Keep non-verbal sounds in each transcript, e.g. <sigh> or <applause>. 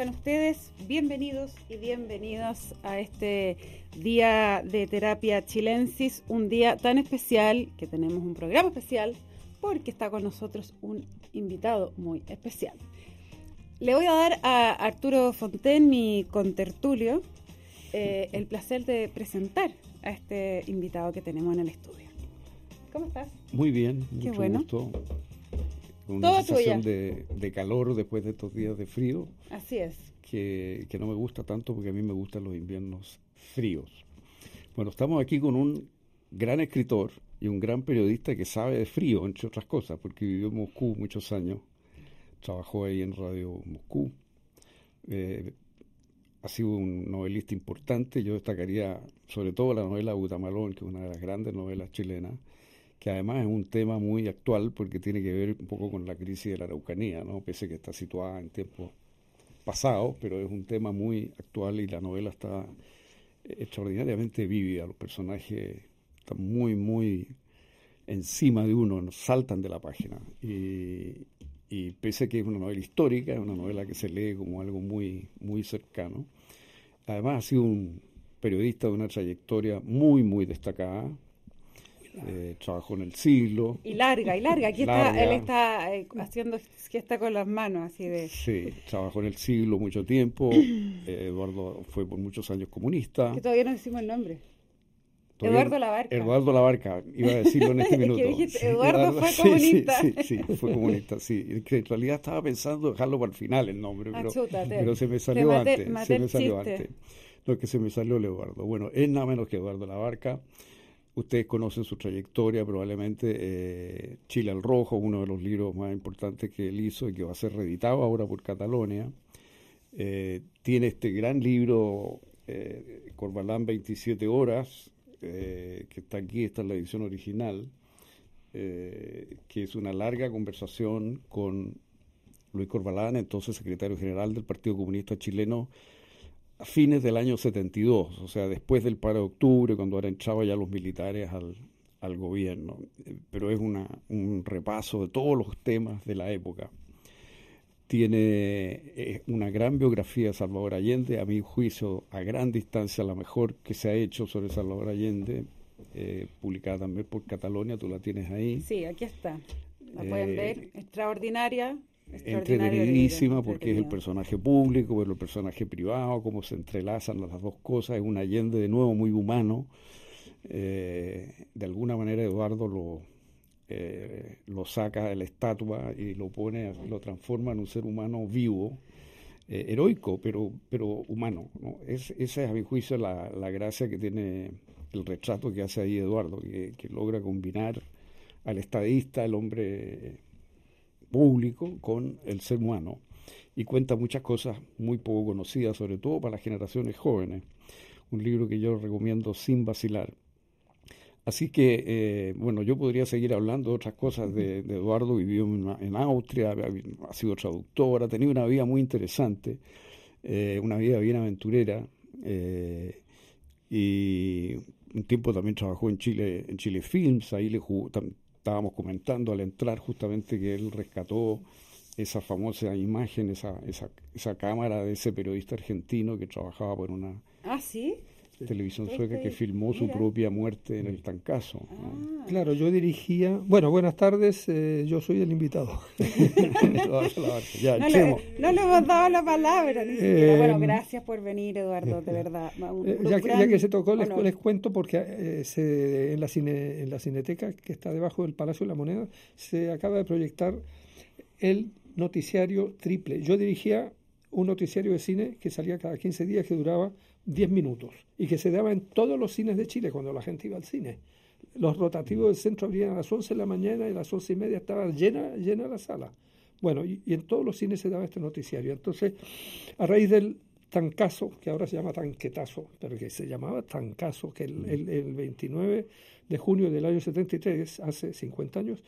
están ustedes? Bienvenidos y bienvenidos a este día de terapia chilensis, un día tan especial que tenemos un programa especial porque está con nosotros un invitado muy especial. Le voy a dar a Arturo Fonten, mi contertulio, eh, el placer de presentar a este invitado que tenemos en el estudio. ¿Cómo estás? Muy bien, Qué mucho bueno. gusto. Todo una sensación de, de calor después de estos días de frío, Así es. que, que no me gusta tanto porque a mí me gustan los inviernos fríos. Bueno, estamos aquí con un gran escritor y un gran periodista que sabe de frío, entre otras cosas, porque vivió en Moscú muchos años, trabajó ahí en Radio Moscú. Eh, ha sido un novelista importante, yo destacaría sobre todo la novela Butamalón, que es una de las grandes novelas chilenas, que además es un tema muy actual porque tiene que ver un poco con la crisis de la Araucanía, ¿no? pese que está situada en tiempos pasados, pero es un tema muy actual y la novela está extraordinariamente vívida, los personajes están muy, muy encima de uno, saltan de la página. Y, y pese a que es una novela histórica, es una novela que se lee como algo muy, muy cercano. Además ha sido un periodista de una trayectoria muy, muy destacada. Eh, trabajó en el siglo. Y larga, y larga. Aquí Larga. está, él está eh, haciendo está con las manos, así de. Sí, trabajó en el siglo mucho tiempo. Eh, <clears throat> Eduardo fue por muchos años comunista. Que todavía no decimos el nombre. Todavía- Eduardo Labarca. Eduardo Labarca, iba a decirlo en este <laughs> minuto. dijiste, Eduardo fue comunista. Sí, sí, sí, fue comunista, sí. En realidad estaba pensando dejarlo para el final el nombre, Ah, pero, se me salió antes. se me salió chiste. antes. Lo que se me salió el Eduardo. Bueno, es nada menos que Eduardo Labarca. Ustedes conocen su trayectoria, probablemente eh, Chile al Rojo, uno de los libros más importantes que él hizo y que va a ser reeditado ahora por Catalonia. Eh, tiene este gran libro, eh, Corbalán 27 horas, eh, que está aquí, esta es la edición original, que es una larga conversación con Luis Corbalán, entonces secretario general del Partido Comunista Chileno, a fines del año 72, o sea, después del paro de octubre, cuando ahora entraban ya los militares al, al gobierno. Pero es una, un repaso de todos los temas de la época. Tiene eh, una gran biografía de Salvador Allende, a mi juicio, a gran distancia, la mejor que se ha hecho sobre Salvador Allende, eh, publicada también por Catalonia, tú la tienes ahí. Sí, aquí está. La pueden Eh, ver. Extraordinaria. Entretenidísima porque es el personaje público, pero el personaje privado, cómo se entrelazan las dos cosas, es un Allende de nuevo muy humano. Eh, de alguna manera Eduardo lo, eh, lo saca de la estatua y lo pone, lo transforma en un ser humano vivo, eh, heroico, pero, pero humano. ¿no? Es, esa es a mi juicio la, la gracia que tiene el retrato que hace ahí Eduardo, que, que logra combinar al estadista, el hombre público con el ser humano y cuenta muchas cosas muy poco conocidas, sobre todo para las generaciones jóvenes. Un libro que yo recomiendo sin vacilar. Así que, eh, bueno, yo podría seguir hablando de otras cosas de, de Eduardo, vivió en, en Austria, ha, sido traductor, ha tenido una vida muy interesante, eh, una vida bien aventurera, eh, y un tiempo también trabajó en Chile, en Chile Films, ahí le jugó, estábamos comentando al entrar justamente que él rescató esa famosa imagen, esa, esa, esa cámara de ese periodista argentino que trabajaba por una Ah, sí. Televisión Este, sueca que filmó su propia muerte en el Tancazo. ¿no? Ah. Claro, yo dirigía. Bueno, buenas tardes, eh, yo soy el invitado. <laughs> ya, No le, no le hemos dado la palabra ni siquiera. Eh, Bueno, gracias por venir, Eduardo, de <laughs> verdad. Un- Eh, un ya, que, ya gran que se tocó, les cuento porque eh, se- en, la cine, en la cineteca que está debajo del Palacio de la Moneda se acaba de proyectar el noticiario triple. Yo dirigía un noticiario de cine que salía cada 15 días que duraba 10 minutos y que se daba en todos los cines de Chile cuando la gente iba al cine. Los rotativos del centro abrían a las 11 de la mañana y a las 11 y media estaba llena, llena la sala. Bueno, y, y en todos los cines se daba este noticiario. Entonces, a raíz del tancazo, que ahora se llama tanquetazo, pero que se llamaba tancazo, que el, el- el 29 de junio del año 73, hace 50 años,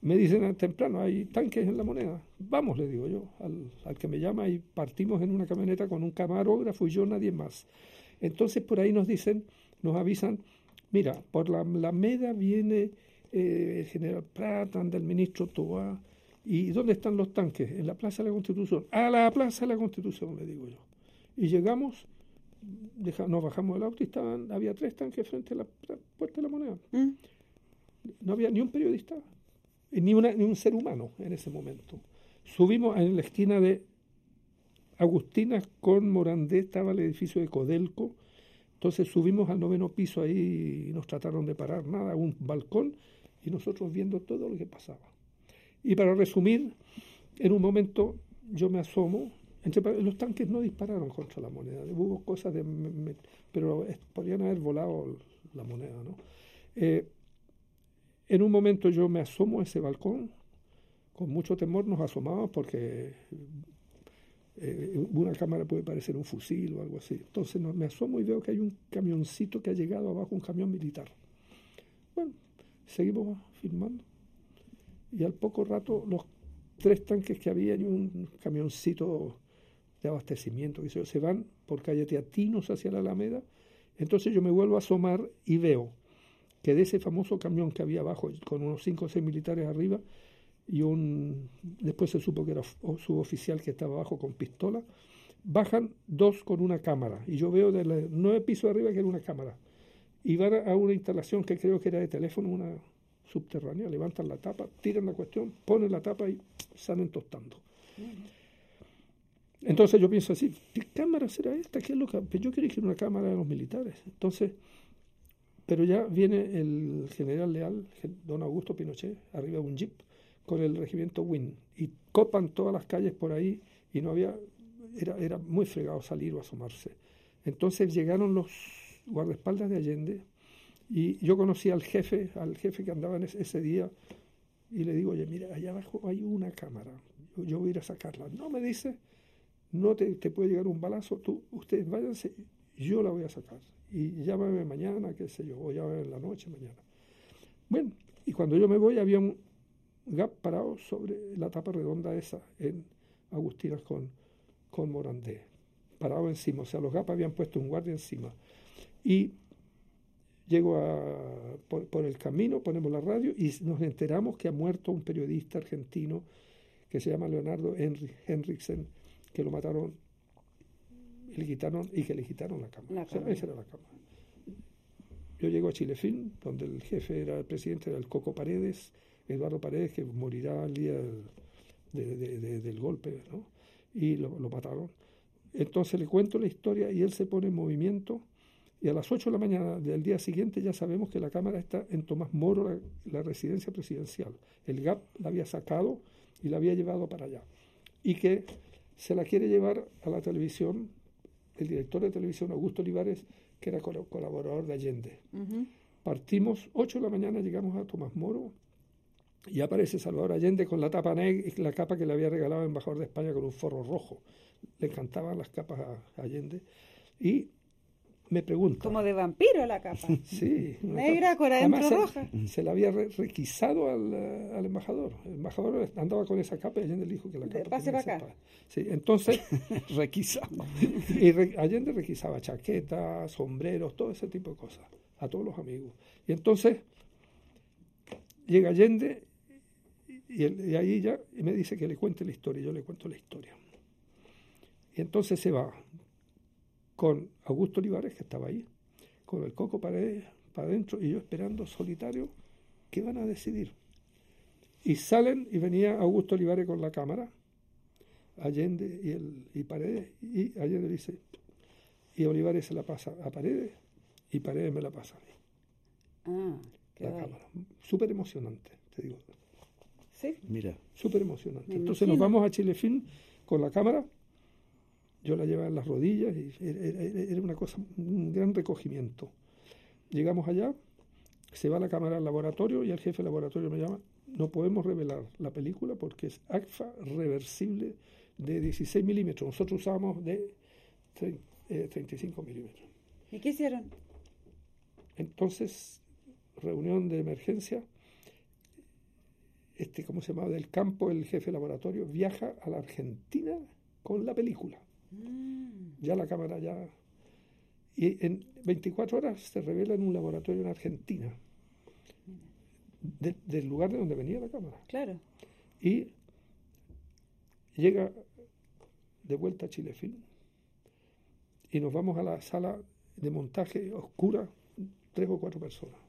me dicen temprano, hay tanques en la moneda. Vamos, le digo yo, al, al que me llama y partimos en una camioneta con un camarógrafo y yo, nadie más. Entonces por ahí nos dicen, nos avisan, mira, por la Alameda viene eh, el general Prat, anda el ministro Toa ¿Y dónde están los tanques? En la Plaza de la Constitución. A la Plaza de la Constitución, le digo yo. Y llegamos, nos bajamos del auto y estaban, había tres tanques frente a la, Puerta de la Moneda. Mm. No había ni un periodista, ni, un ser humano en ese momento. Subimos en la esquina de Agustina con Morandé, estaba el edificio de Codelco. Entonces subimos al noveno piso ahí y nos trataron de parar, nada, un balcón y nosotros viendo todo lo que pasaba. Y para resumir, en un momento yo me asomo, los tanques no dispararon contra la moneda, hubo cosas de... pero podrían haber volado la moneda, ¿no? Eh, en un momento yo me asomo a ese balcón, con mucho temor nos asomamos porque eh, una cámara puede parecer un fusil o algo así. Entonces me asomo y veo que hay un camioncito que ha llegado abajo, un camión militar. Bueno, seguimos filmando y al poco rato los tres tanques que había y un camioncito de abastecimiento que se van por calle Teatinos hacia la Alameda. Entonces yo me vuelvo a asomar y veo que de ese famoso camión que había abajo, con unos cinco o seis militares arriba, y un después se supo que era su oficial que estaba abajo con pistola, bajan dos con una cámara, y yo veo de los nueve pisos arriba que era una cámara, y van a una instalación que creo que era de teléfono, una subterránea, levantan la tapa, tiran la cuestión, ponen la tapa y salen tostando. Entonces yo pienso así, ¿qué cámara será esta? ¿Qué es lo que... Yo quería que era una cámara de los militares. Entonces, pero ya viene el general leal, don Augusto Pinochet, arriba de un jeep con el regimiento Win y copan todas las calles por ahí y no había, era, era muy fregado salir o asomarse. Entonces llegaron los guardaespaldas de Allende, y yo conocí al jefe, al jefe que andaba en ese, día, y le digo, oye, mira, allá abajo hay una cámara, yo, voy a ir a sacarla. No me dice, no te, puede llegar un balazo, tú, ustedes váyanse, yo la voy a sacar. Y llámame mañana, qué sé yo, o llámame en la noche mañana. Bueno, y cuando yo me voy había un gap parado sobre la tapa redonda esa en Agustinas con, con Morandé, parado encima, o sea, los GAP habían puesto un guardia encima. Y Llego a, por, el camino, ponemos la radio y nos enteramos que ha muerto un periodista argentino que se llama Leonardo Henriksen, que lo mataron le quitaron, y que le quitaron la cámara. esa era la cámara. Yo llego a Chilefilm, donde el jefe era el presidente del Coco Paredes, Eduardo Paredes, que morirá el día del golpe, ¿no? y lo, lo mataron. Entonces le cuento la historia y él se pone en movimiento y a las 8 de la mañana del día siguiente ya sabemos que la Cámara está en Tomás Moro, la, residencia presidencial. El GAP la había sacado y la había llevado para allá. Y que se la quiere llevar a la televisión el director de televisión, Augusto Olivares, que era colaborador de Allende. Partimos 8 de la mañana, llegamos a Tomás Moro y aparece Salvador Allende con la tapa negra y la capa que le había regalado el embajador de España con un forro rojo. Le encantaban las capas a Allende. Y me pregunto. Como de vampiro la capa. <laughs> sí. Negra con adentro roja. Se la había requisado al, al, embajador. El embajador andaba con esa capa y Allende le dijo que la capa. Pase para acá. Sí, entonces. <laughs> requisaba. <laughs> y Allende requisaba chaquetas, sombreros, todo ese tipo de cosas. A todos los amigos. Y entonces. Llega Allende y, y ahí ya me dice que le cuente la historia. Yo le cuento la historia. Y entonces se va con Augusto Olivares, que estaba ahí, con el coco para, para adentro y yo esperando solitario, ¿qué van a decidir? Y salen y venía Augusto Olivares con la cámara, Allende y, el, y Paredes, y Allende dice, y Olivares se la pasa a Paredes y Paredes me la pasa a mí. Ah, la cámara. Súper emocionante, te digo. Sí. Mira. Súper emocionante. Entonces nos vamos a Chilefin con la cámara yo la llevaba en las rodillas y era una cosa, un gran recogimiento. Llegamos allá, se va la cámara al laboratorio y el jefe del laboratorio me llama, no podemos revelar la película porque es ACFA reversible de 16 milímetros. Nosotros usábamos de 35 eh, milímetros. ¿Y qué hicieron? Entonces, reunión de emergencia, este, ¿cómo se llama? Del campo, el jefe de laboratorio viaja a la Argentina con la película. Ya la cámara ya... Y en 24 horas se revela en un laboratorio en Argentina, del lugar de donde venía la cámara. Claro. Y llega de vuelta a Chilefilm y nos vamos a la sala de montaje oscura, tres o cuatro personas.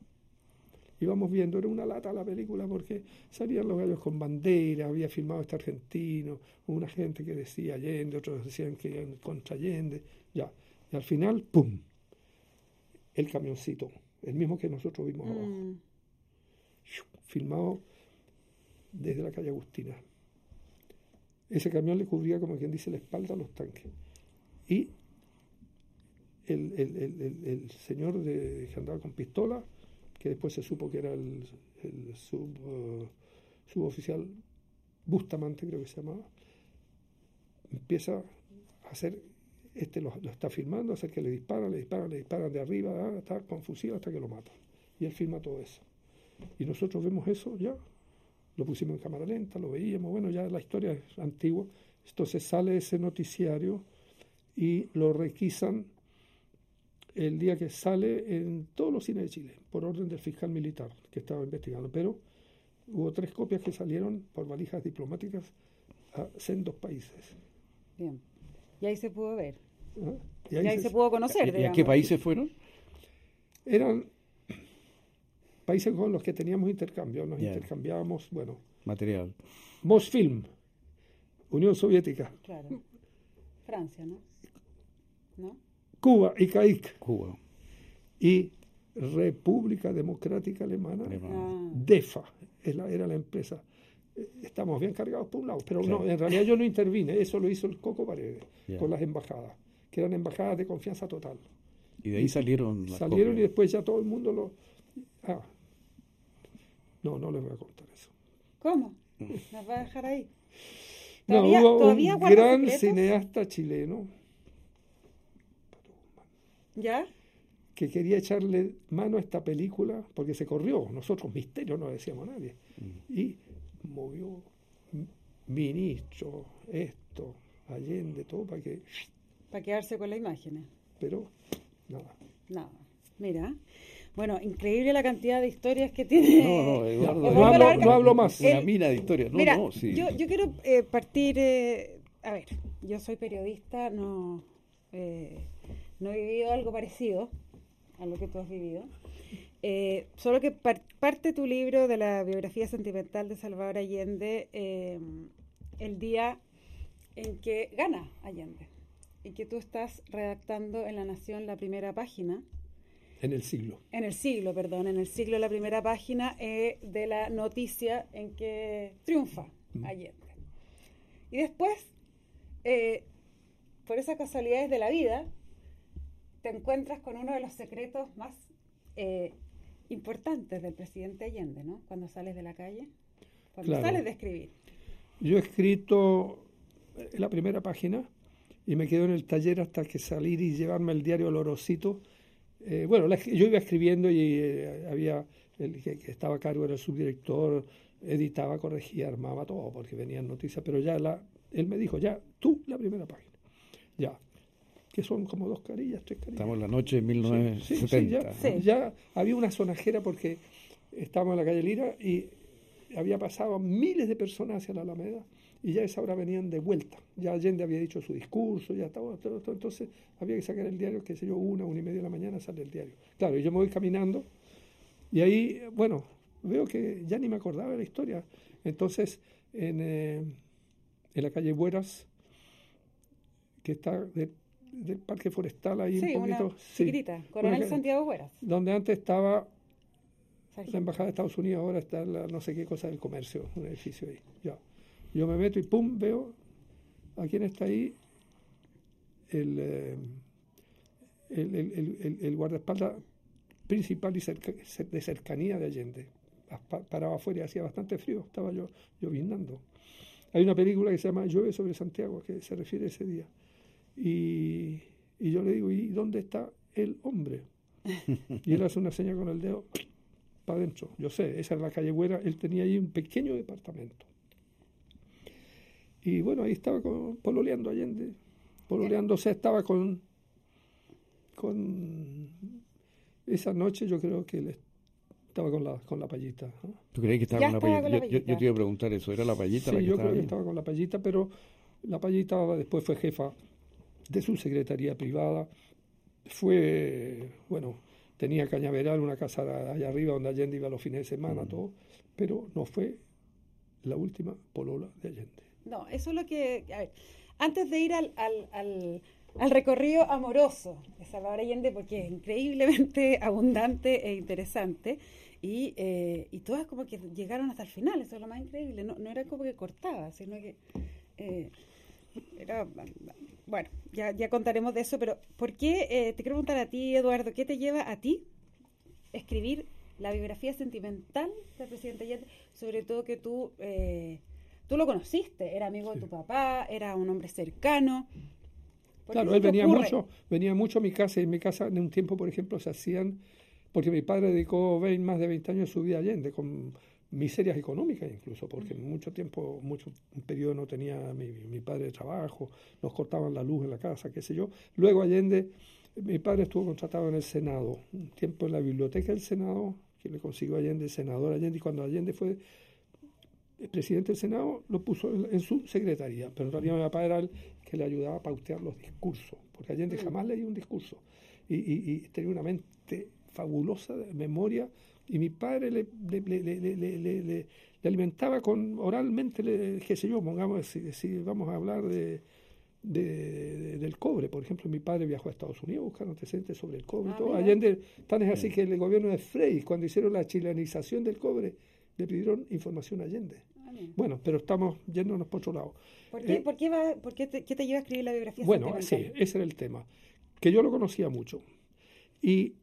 Íbamos viendo, era una lata la película porque salían los gallos con bandera, había filmado este argentino, una gente que decía Allende, otros decían que iban contra Allende, ya. Y al final, ¡pum! El camioncito, el mismo que nosotros vimos abajo. Mm. Filmado desde la calle Agustina. Ese camión le cubría, como quien dice, la espalda a los tanques. Y el, el- el- el- el señor de, que andaba con pistola, que después se supo que era el, eh, suboficial Bustamante, creo que se llamaba, empieza a hacer, este lo, está filmando, hacer que le disparan, le disparan, le disparan de arriba, ah, está confusivo hasta que lo matan. Y él filma todo eso. Y nosotros vemos eso ya, lo pusimos en cámara lenta, lo veíamos, bueno, ya la historia es antigua. Entonces sale ese noticiario y lo requisan el día que sale en todos los cines de Chile, por orden del fiscal militar que estaba investigando. Pero hubo tres copias que salieron por valijas diplomáticas a sendos países. Bien. Y ahí se pudo ver. ¿ah? Y Y ahí, se, se- pudo conocer. ¿Y a qué países fueron? eran países con los que teníamos intercambio, nos intercambiábamos, bueno, Material. Mosfilm, Unión Soviética, Claro. Francia, ¿no? ¿No? Cuba y CAIC Cuba. y República Democrática Alemana, Alemana. Ah, DEFA, era la empresa. Eh, Estamos bien cargados por un lado, pero Claro. no, en realidad yo no intervine, eso lo hizo el Coco Paredes con las embajadas, que eran embajadas de confianza total. Y de ahí salieron las Salieron y después ya todo el mundo lo... Ah, no, no les voy a contar eso. ¿Cómo? ¿Nos va a dejar ahí? No, ¿Todavía- hubo todavía un gran secretos? cineasta chileno ¿Ya? que quería echarle mano a esta película porque se corrió. Nosotros, misterio, no decíamos a nadie. Y movió ministro, esto, Allende, todo para que. Para quedarse con las imágenes. Pero nada. No. Mira. Bueno, increíble la cantidad de historias que tiene. No, no, <laughs> Eduardo. No hablo- no hablo más. Una El- mina de historias. No, Mira, no, sí. yo, yo quiero eh, partir, eh, a ver, yo soy periodista, no, eh, no he vivido algo parecido a lo que tú has vivido. Eh, solo que par- parte tu libro de la biografía sentimental de Salvador Allende eh, el día en que gana Allende y que tú estás redactando en La Nación la primera página En el siglo. en el siglo, perdón, en el siglo la primera página eh, de la noticia en que triunfa Allende. Y después, eh, por esas casualidades de la vida, te encuentras con uno de los secretos más eh, importantes del presidente Allende, ¿no? Cuando sales de la calle, cuando Claro. sales de escribir. Yo he escrito eh, la primera página y me quedo en el taller hasta que salir y llevarme el diario Lorosito. Eh, bueno, la- yo iba escribiendo y eh, había el que, que estaba a cargo era el subdirector, editaba, corregía, armaba todo porque venían noticias, pero ya la, él me dijo, ya, tú la primera página. Ya. Que son como dos carillas, tres carillas. Estamos en la noche de Sí, sí, 1970. sí, ya, ¿no? ya había una sonajera porque estábamos en la calle Lira y había pasado miles de personas hacia la Alameda y ya a esa hora venían de vuelta. Ya Allende había dicho su discurso, ya estaba todo, todo, entonces había que sacar el diario, qué sé yo, una, una y media de la mañana sale el diario. Claro, y yo me voy caminando y ahí, bueno, veo que ya ni me acordaba de la historia. Entonces, en, eh, en la calle Bueras, que está de- del Parque Forestal ahí Sí, un una poquito. sí, chiquitita, Coronel Una- Santiago Hueras. donde antes estaba la embajada de Estados Unidos, ahora está la no sé qué cosa del comercio, un edificio ahí. Ya. Yo me meto y pum, veo a quién está ahí el, eh, el, el- el- guardaespaldas principal y cerca- de cercanía de Allende. Pa- Paraba afuera y hacía bastante frío, estaba yo llovinando. Hay una película que se llama Llueve sobre Santiago, que se refiere a ese día. Y, y yo le digo, ¿y dónde está el hombre? <laughs> Y él hace una señal con el dedo para adentro. Yo sé, esa es la calle Buera. Él tenía ahí un pequeño departamento. Y bueno, ahí estaba con, pololeando Allende. Pololeando, o sea, estaba con. con esa noche yo creo que él estaba con la, con la payita. ¿no? ¿Tú crees que estaba con la estaba payita? con la Yo, yo- yo te iba a preguntar eso. ¿Era la payita la Sí, que yo estaba creo que estaba con la payita, pero La Payita después fue jefa de su secretaría privada. Fue, bueno, tenía Cañaveral, una casa allá arriba donde Allende iba los fines de semana, todo, pero no fue la última polola de Allende. No, eso es lo que... antes de ir al, al, al, recorrido amoroso de Salvador Allende, porque es increíblemente <laughs> abundante e interesante, y, eh, y todas como que llegaron hasta el final, eso es lo más increíble, no, no era como que cortaba, sino que... Eh, era, bueno, ya, ya contaremos de eso, pero ¿por qué, eh, te quiero preguntar a ti, Eduardo, qué te lleva a ti escribir la biografía sentimental del presidente Allende, sobre todo que tú, eh, tú lo conociste, era amigo de tu papá, era un hombre cercano. Claro, él venía mucho, venía mucho a mi casa y en mi casa en un tiempo, por ejemplo, se hacían, porque mi padre dedicó más de 20 años a su vida Allende, con miserias económicas incluso, porque en mucho tiempo, mucho un periodo no tenía mi, mi padre de trabajo, nos cortaban la luz en la casa, qué sé yo. Luego Allende, mi padre estuvo contratado en el Senado, un tiempo en la biblioteca del Senado, que le consiguió Allende, senador Allende, y cuando Allende fue el presidente del Senado, lo puso en, su secretaría, pero en realidad mi papá era el que le ayudaba a pautear los discursos, porque Allende mm. jamás leía un discurso, y, y, tenía una mente fabulosa de memoria, y mi padre le, le, le, le alimentaba con oralmente, qué sé yo, pongamos, si vamos a hablar de de, del cobre. Por ejemplo, mi padre viajó a Estados Unidos buscando antecedentes sobre el cobre. Ah, Allende, tan es así que el gobierno de Frey, cuando hicieron la chilenización del cobre, le pidieron información a Allende. Ah, bueno, pero estamos yéndonos por otro lado. ¿Por qué, eh, por qué, te, lleva a escribir la biografía? Bueno, sí, ese era el tema. Que yo lo conocía mucho. Y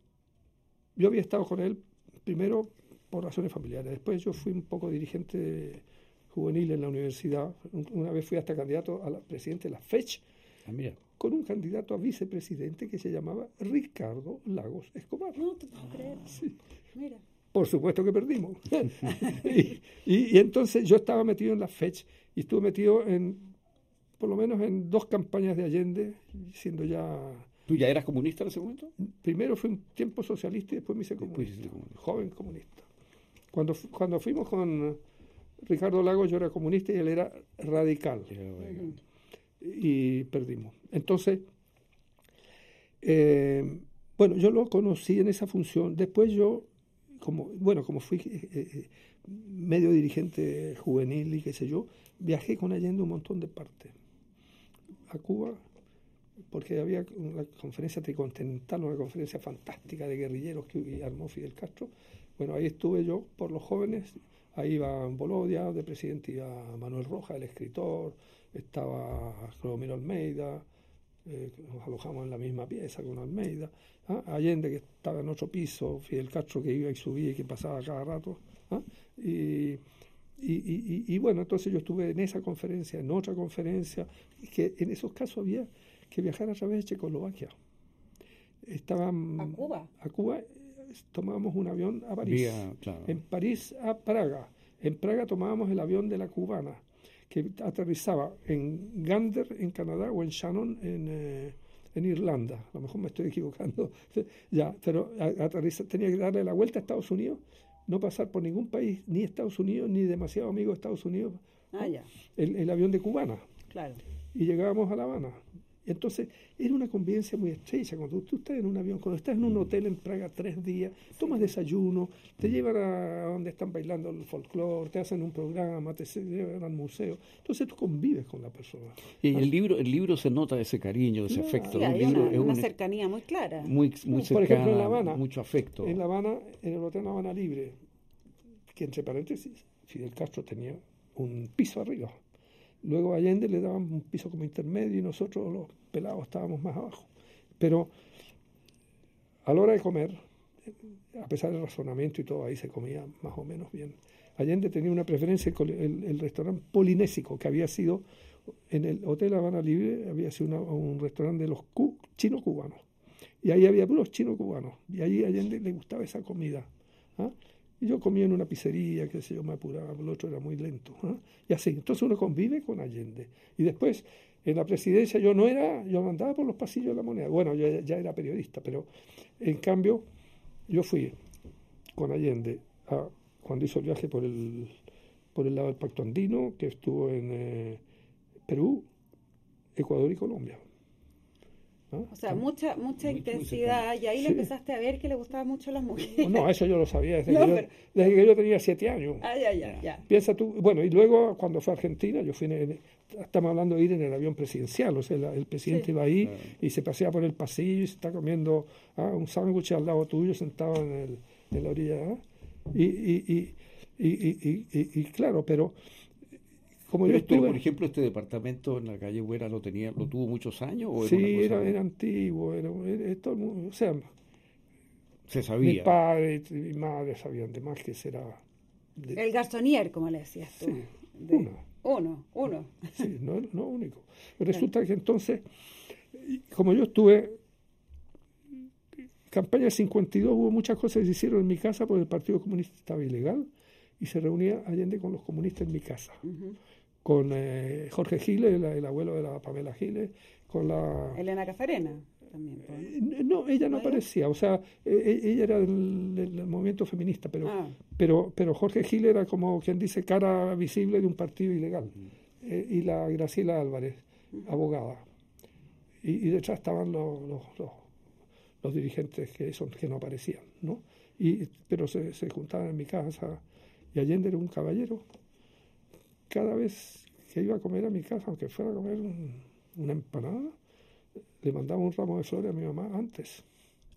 yo había estado con él primero por razones familiares. Después yo fui un poco dirigente juvenil en la universidad. Una vez fui hasta candidato a la presidente de la FECH, ah, con un candidato a vicepresidente que se llamaba Ricardo Lagos Escobar. No te puedo creer. Mira. Por supuesto que perdimos. <laughs> y, entonces yo estaba metido en la FECH y estuve metido en, por lo menos en dos campañas de Allende, siendo ya... ¿Tú ya eras comunista en ese momento? Primero fui un tiempo socialista y después me hice comunista. Joven comunista. Cuando, cuando fuimos con Ricardo Lagos yo era comunista y él era radical. Y perdimos. Entonces, eh, bueno, yo lo conocí en esa función. Después yo, como, bueno, como fui eh, eh, medio dirigente juvenil y qué sé yo, viajé con Allende un montón de partes. A Cuba, porque había una conferencia tricontinental, una conferencia fantástica de guerrilleros que armó Fidel Castro. Bueno, ahí estuve yo por los jóvenes Ahí iba Bolodia, de presidente iba Manuel Roja, el escritor, estaba Clomiro Almeida, eh, nos alojamos en la misma pieza con Almeida, ¿ah? Allende que estaba en otro piso, Fidel Castro que iba y subía y que pasaba cada rato. ¿ah? Y, y, bueno, entonces yo estuve en esa conferencia, en otra conferencia, y que en esos casos había que viajar a través de Checoslovaquia. Estaban a Cuba. A Cuba tomábamos un avión a París. En París a Praga. En Praga tomábamos el avión de la cubana, que aterrizaba en Gander, en Canadá, o en Shannon, en, eh, en Irlanda. A lo mejor me estoy equivocando. <laughs> ya, pero tenía que darle la vuelta a Estados Unidos, no pasar por ningún país, ni Estados Unidos, ni demasiado amigo de Estados Unidos. Ah, ya. El, el avión de cubana. Claro. Y llegábamos a La Habana. Entonces, era una convivencia muy estrecha. Cuando tú estás en un avión, cuando estás en un hotel en Praga tres días, tomas desayuno, te llevan a donde están bailando el folclore, te hacen un programa, te llevan al museo. Entonces tú convives con la persona. Y el libro, el libro se nota ese cariño, ese afecto. hay una, es una, cercanía muy clara. Muy, muy cercana, Por ejemplo, en La Habana, mucho afecto. En La Habana, en el Hotel La Habana Libre, que entre paréntesis, Fidel Castro tenía un piso arriba Luego Allende le daban un piso como intermedio y nosotros los pelados estábamos más abajo. Pero a la hora de comer, a pesar del razonamiento y todo, ahí se comía más o menos bien. Allende tenía una preferencia, el, el, restaurante polinésico, que había sido en el Hotel Habana Libre, había sido un restaurante de los chinos cubanos. Y ahí había puros chinos cubanos. Y ahí a Allende le gustaba esa comida. ¿ah? Y yo comía en una pizzería, que sé yo, me apuraba, el otro era muy lento. ¿ah? Y así, entonces uno convive con Allende. Y después, en la presidencia yo no era, yo andaba por los pasillos de la moneda. Bueno, yo ya era periodista, pero en cambio yo fui con Allende a, cuando hizo el viaje por el, por el lado del Pacto Andino, que estuvo en eh, Perú, Ecuador y Colombia. O sea, mucha mucha intensidad y ahí le empezaste a ver que le gustaban mucho las mujeres. No, eso yo lo sabía desde, que, yo, desde que, yo, tenía siete años. Ah, ya, ya, ya. Piensa tú, bueno, y luego cuando fue a Argentina, yo fui, en, estamos hablando de ir en el avión presidencial, o sea, el presidente iba ahí y se pasea por el pasillo y se está comiendo ah, un sándwich al lado tuyo sentado en, el, en la orilla. Y, y, y, y, y, claro, pero como yo estuve, por ejemplo, este departamento en la calle Buena lo tenía, lo tuvo muchos años. ¿o sí, era, era, antiguo, era, todo el mundo, o sea, se sabía. Mi padre y mi madre sabían de más que será. el Gastonier, como le decías tú. Sí, uno. Uno, uno. Sí, no, no único. <laughs> Resulta que entonces, como yo estuve, campaña 52, hubo muchas cosas que se hicieron en mi casa porque el Partido Comunista estaba ilegal y se reunía Allende con los comunistas en mi casa con eh, Jorge Giles, el, abuelo de la Pamela Giles, con la... Elena Cafarena. También, eh, no, ella no, aparecía, o sea, e, e, ella era del, movimiento feminista, pero, ah. pero, pero Jorge Giles era como quien dice cara visible de un partido ilegal, eh, y la Graciela Álvarez, abogada, y, detrás estaban los, los, los, dirigentes que, son, que no aparecían, ¿no? Y, pero se, se juntaban en mi casa, y Allende era un caballero, cada vez que iba a comer a mi casa, aunque fuera a comer una empanada, le mandaba un ramo de flores a mi mamá antes.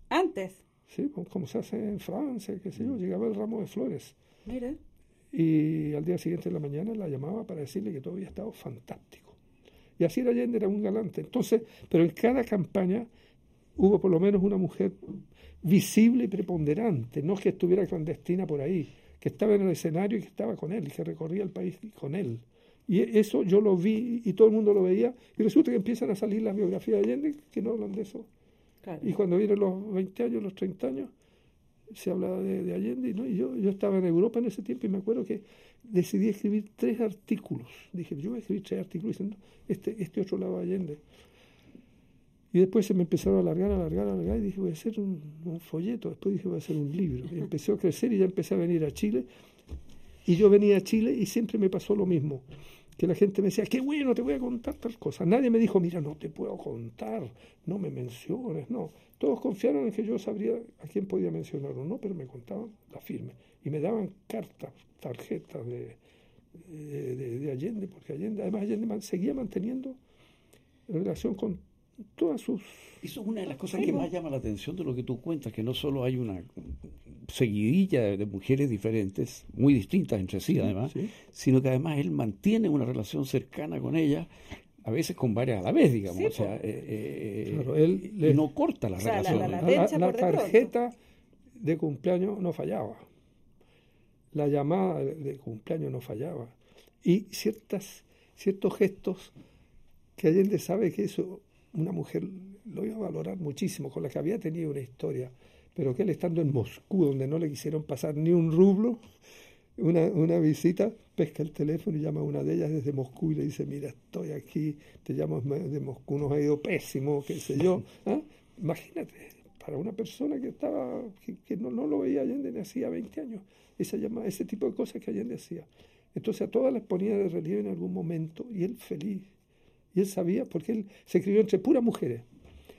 ¿Antes? Sí, como se hace en Francia, qué sé yo, llegaba el ramo de flores. Mire. Y al día siguiente de la mañana la llamaba para decirle que todo había estado fantástico. Y así era Allende, era un galante. Entonces, pero en cada campaña hubo por lo menos una mujer visible y preponderante, no que estuviera clandestina por ahí, que estaba en el escenario y que estaba con él y que recorría el país con él. Y eso yo lo vi y todo el mundo lo veía y resulta que empiezan a salir las biografías de Allende que no hablan de eso. Y cuando vienen los 20 años, los 30 años, se hablaba de, Allende ¿no? y yo, yo estaba en Europa en ese tiempo y me acuerdo que decidí escribir tres artículos. Dije, yo voy a escribir tres artículos diciendo este, este otro lado de Allende. Y después se me empezaron a alargar, alargar, alargar, y dije, voy a hacer un, folleto, después dije, voy a hacer un libro. Y empecé a crecer y ya empecé a venir a Chile. Y yo venía a Chile y siempre me pasó lo mismo, que la gente me decía, qué bueno, te voy a contar tal cosa. Nadie me dijo, mira, no te puedo contar, no me menciones, no. Todos confiaron en que yo sabría a quién podía mencionar o no, pero me contaban la firme. Y me daban cartas, tarjetas de, de, de Allende, porque Allende, además Allende seguía manteniendo relación con todas sus... Eso es una de las cosas que más llama la atención de lo que tú cuentas, que no solo hay una seguidilla de mujeres diferentes, muy distintas entre sí además, sino que además él mantiene una relación cercana con ellas, a veces con varias a la vez, digamos. o sea, eh, eh, él no corta la relación. La, tarjeta de cumpleaños no fallaba. La llamada de cumpleaños no fallaba. Y ciertas, ciertos gestos que Allende sabe que eso una mujer lo iba a valorar muchísimo, con la que había tenido una historia, pero que él estando en Moscú, donde no le quisieron pasar ni un rublo, una, una visita, pesca el teléfono y llama a una de ellas desde Moscú y le dice, mira, estoy aquí, te llamo de Moscú, nos ha ido pésimo, qué sé yo. <laughs> ¿ah? Imagínate, para una persona que estaba, que, no, no, lo veía Allende ni hacía 20 años, esa llama, ese tipo de cosas que Allende hacía. Entonces a todas las ponía de relieve en algún momento y él feliz y él sabía, porque él se escribió entre puras mujeres.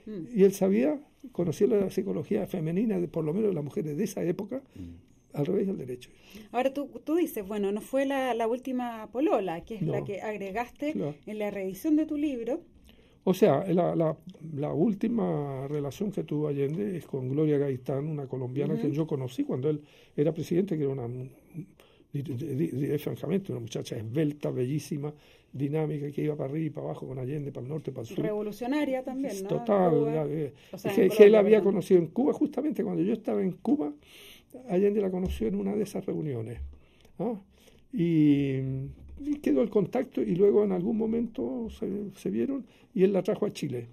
Mm. Y él sabía, conocía la psicología femenina, de, por lo menos de las mujeres de esa época, mm. al revés del derecho. Ahora tú, tú dices, bueno, no fue la, la última polola, que es la que agregaste en la reedición de tu libro. O sea, la, la, la, última relación que tuvo Allende es con Gloria Gaitán, una colombiana que yo conocí cuando él era presidente, que era una, francamente, una muchacha esbelta, bellísima, dinámica que iba para arriba y para abajo con Allende, para el norte, para el sur. Revolucionaria también, ¿no? Total. Eh, que, él había conocido en Cuba, justamente cuando yo estaba en Cuba, Allende la conoció en una de esas reuniones. ¿ah? Y, quedó el contacto y luego en algún momento se, vieron y él la trajo a Chile.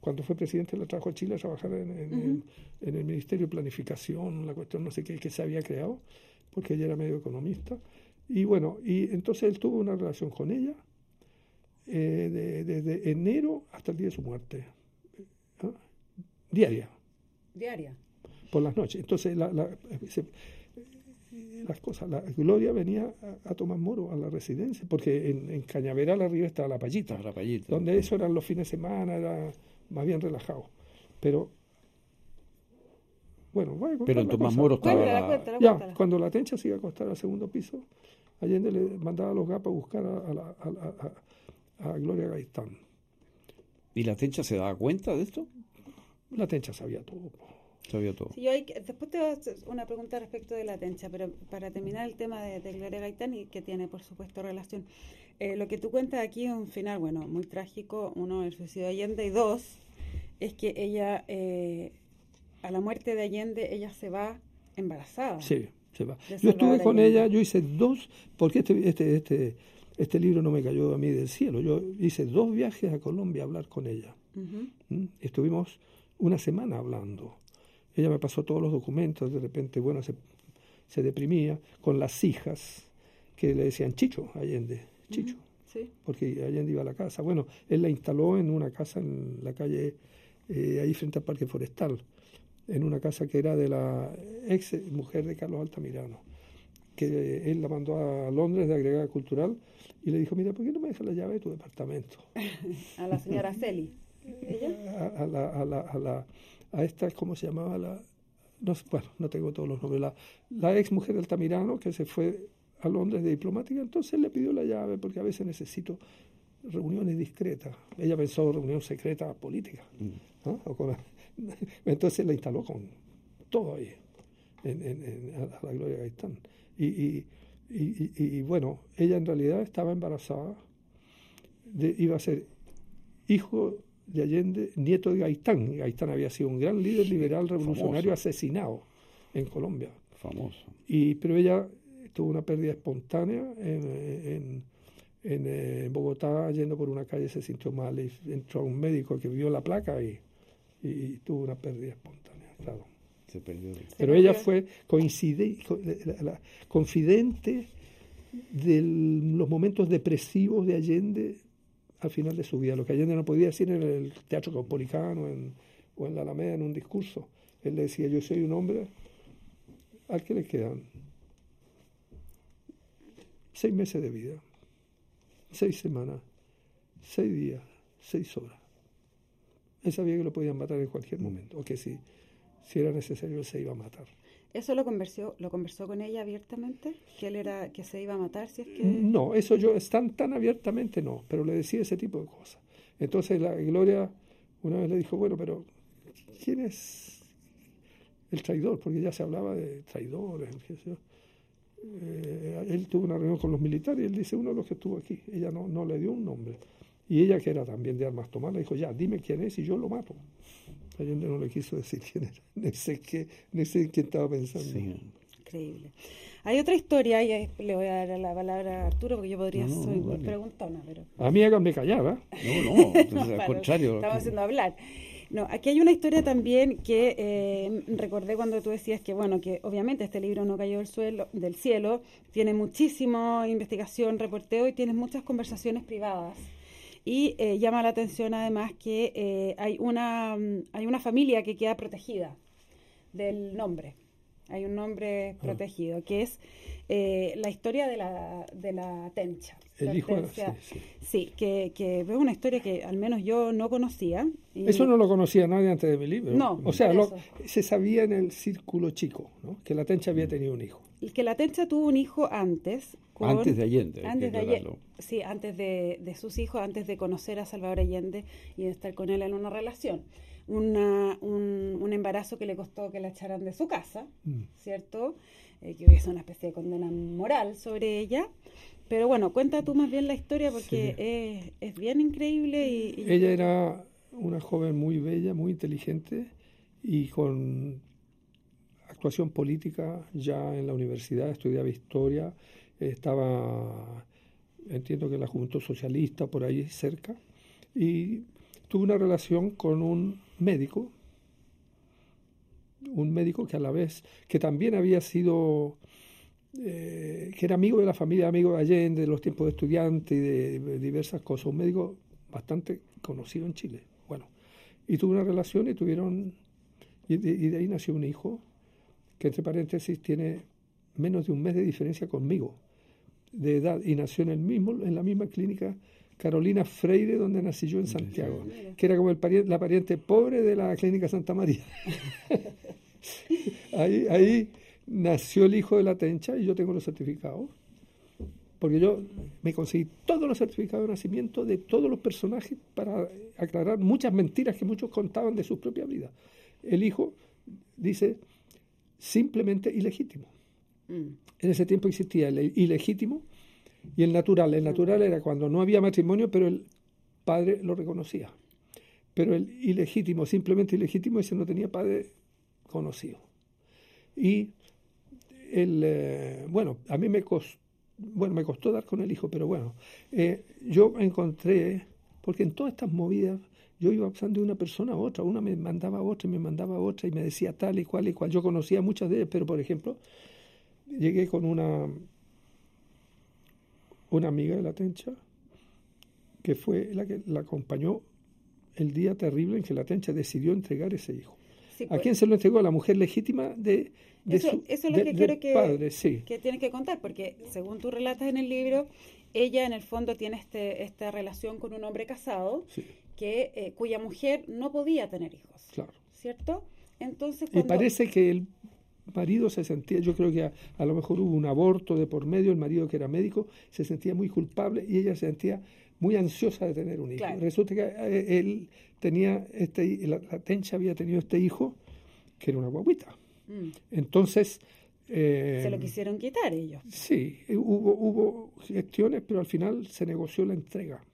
Cuando fue presidente la trajo a Chile a trabajar en, el Ministerio de Planificación, la cuestión no sé qué que se había creado, porque ella era medio economista. Y bueno, y entonces él tuvo una relación con ella eh, desde enero hasta el día de su muerte. ¿ah? Diaria. Diaria. Por las noches. Entonces, la, las cosas. La Gloria venía a, tomar moro a la residencia, porque en, en Cañaveral arriba estaba la payita, la payita, donde eso eran los fines de semana, era más bien relajado. Pero bueno, Pero en Tomás Moro estaba... ya, cuando la tencha se iba a acostar al segundo piso, Allende le mandaba a los gapas a buscar a, a, Gloria Gaitán. ¿Y la tencha se daba cuenta de esto? La tencha sabía todo. Sabía todo. después te voy a hacer una pregunta respecto de la tencha, pero para terminar el tema de, Gloria Gaitán y que tiene, por supuesto, relación. Eh, lo que tú cuentas aquí es un final, bueno, muy trágico. Uno, el suicidio de Allende, y dos, es que ella... Eh, a la muerte de Allende ella se va embarazada. Sí, se va. Yo estuve con ella, yo hice dos, porque este, este, este, este libro no me cayó a mí del cielo, yo hice dos viajes a Colombia a hablar con ella. ¿Mm? Estuvimos una semana hablando. Ella me pasó todos los documentos, de repente, bueno, se, se deprimía con las hijas que le decían Chicho, Allende, Chicho. Sí. Porque Allende iba a la casa. Bueno, él la instaló en una casa en la calle, eh, ahí frente al Parque Forestal en una casa que era de la ex mujer de Carlos Altamirano, que él la mandó a Londres de agregada cultural y le dijo, mira, ¿por qué no me dejas la llave de tu departamento? <laughs> a la señora Celi. A, la, a, la, a, la, a esta, ¿cómo se llamaba? La, no, bueno, no tengo todos los nombres. La, la ex mujer de Altamirano que se fue a Londres de diplomática, entonces le pidió la llave porque a veces necesito reuniones discretas. Ella pensó reunión secreta política. Mm. O con <laughs> entonces la instaló con todo ahí, en, a, la Gloria Gaitán. Y, y, bueno, ella en realidad estaba embarazada, de, iba a ser hijo de Allende, nieto de Gaitán. Gaitán había sido un gran líder liberal revolucionario asesinado en Colombia. Famoso. Y, pero ella tuvo una pérdida espontánea en, en, Bogotá, yendo por una calle, se sintió mal y entró a un médico que vio la placa y y, tuvo una pérdida espontánea, claro. Se perdió. Pero ella fue la, confidente de los momentos depresivos de Allende al final de su vida, lo que Allende no podía decir en el Teatro Caupolicano en, o en la Alameda en un discurso. Él le decía, yo soy un hombre al que le quedan seis meses de vida, seis semanas, seis días, seis horas. Él sabía que lo podían matar en cualquier momento, o que si, si era necesario él se iba a matar. ¿Eso lo conversó, lo conversó con ella abiertamente? ¿Que él era, que se iba a matar si es que...? No, eso yo, tan, tan abiertamente no, pero le decía ese tipo de cosas. Entonces la Gloria una vez le dijo, bueno, pero ¿quién es el traidor? Porque ya se hablaba de traidores, eh, él tuvo una reunión con los militares y él dice, uno de los que estuvo aquí. Ella no, no le dio un nombre. Y ella, que era también de armas tomar, le dijo, ya, dime quién es y yo lo mato. Allende no le quiso decir quién era, <laughs> ni sé, qué, ni sé quién estaba pensando. Increíble. Hay otra historia, y le voy a dar la palabra a Arturo, porque yo podría no, soy preguntona, pero... A mí háganme callar, ¿eh? No, no, <laughs> al contrario. Estamos haciendo hablar. No, aquí hay una historia también que eh, recordé cuando tú decías que, bueno, que obviamente este libro no cayó del, suelo, del cielo, tiene muchísima investigación, reporteo y tienes muchas conversaciones privadas y eh, llama la atención además que eh, hay, una, mm, hay una familia que queda protegida del nombre. Hay un nombre ah. protegido, que es eh, la historia de la, de la Tencha. El hijo sí, que, que, es una historia que al menos yo no conocía. Eso no lo conocía nadie antes de mi libro. No, o sea, se sabía en el círculo chico ¿no? que la Tencha había tenido un hijo. Y que la Tencha tuvo un hijo antes antes de Allende. Antes de Allende. Sí, antes de, de, sus hijos, antes de conocer a Salvador Allende y de estar con él en una relación. Una, un, un, embarazo que le costó que la echaran de su casa, mm. ¿cierto? Eh, que hubiese una especie de condena moral sobre ella. Pero bueno, cuenta tú más bien la historia porque es, es, bien increíble. Y, Ella era una joven muy bella, muy inteligente y con actuación política ya en la universidad, estudiaba historia estaba, entiendo que la Juventud Socialista por ahí cerca, y tuve una relación con un médico, un médico que a la vez, que también había sido, eh, que era amigo de la familia, amigo de Allende, de los tiempos de estudiante y de, diversas cosas, un médico bastante conocido en Chile. Bueno, y tuve una relación y tuvieron, y de ahí nació un hijo, que entre paréntesis tiene menos de un mes de diferencia conmigo de edad y nació en el mismo en la misma clínica Carolina Freire donde nací yo en Santiago que era como el la pariente pobre de la clínica Santa María <laughs> ahí ahí nació el hijo de la Tencha y yo tengo los certificados porque yo me conseguí todos los certificados de nacimiento de todos los personajes para aclarar muchas mentiras que muchos contaban de sus propias vidas. El hijo dice simplemente ilegítimo. Mm. En ese tiempo existía el ilegítimo y el natural. El natural era cuando no había matrimonio, pero el padre lo reconocía. Pero el ilegítimo, simplemente ilegítimo, ese no tenía padre conocido. Y el, eh, bueno, a mí me costó bueno, me costó dar con el hijo, pero bueno, eh, yo encontré, porque en todas estas movidas yo iba pasando de una persona a otra, una me mandaba a otra y me mandaba a otra y me decía tal y cual y cual. Yo conocía muchas de ellas, pero por ejemplo, llegué con una, una amiga de la Tencha, que fue la que la acompañó el día terrible en que la Tencha decidió entregar ese hijo. ¿A pues. quién se lo entregó? A la mujer legítima de, eso, eso es lo que quiero que, que tienes que contar, porque según tú relatas en el libro, ella en el fondo tiene este, esta relación con un hombre casado que eh, cuya mujer no podía tener hijos. Claro. ¿Cierto? Entonces, Y parece que el marido se sentía, yo creo que a, lo mejor hubo un aborto de por medio, el marido que era médico se sentía muy culpable y ella se sentía muy ansiosa de tener un hijo. Resulta que eh, él tenía este, la, la Tencha había tenido este hijo que era una guaguita. Mm. Entonces... Eh, se lo quisieron quitar ellos. Sí, hubo, hubo gestiones, pero al final se negoció la entrega.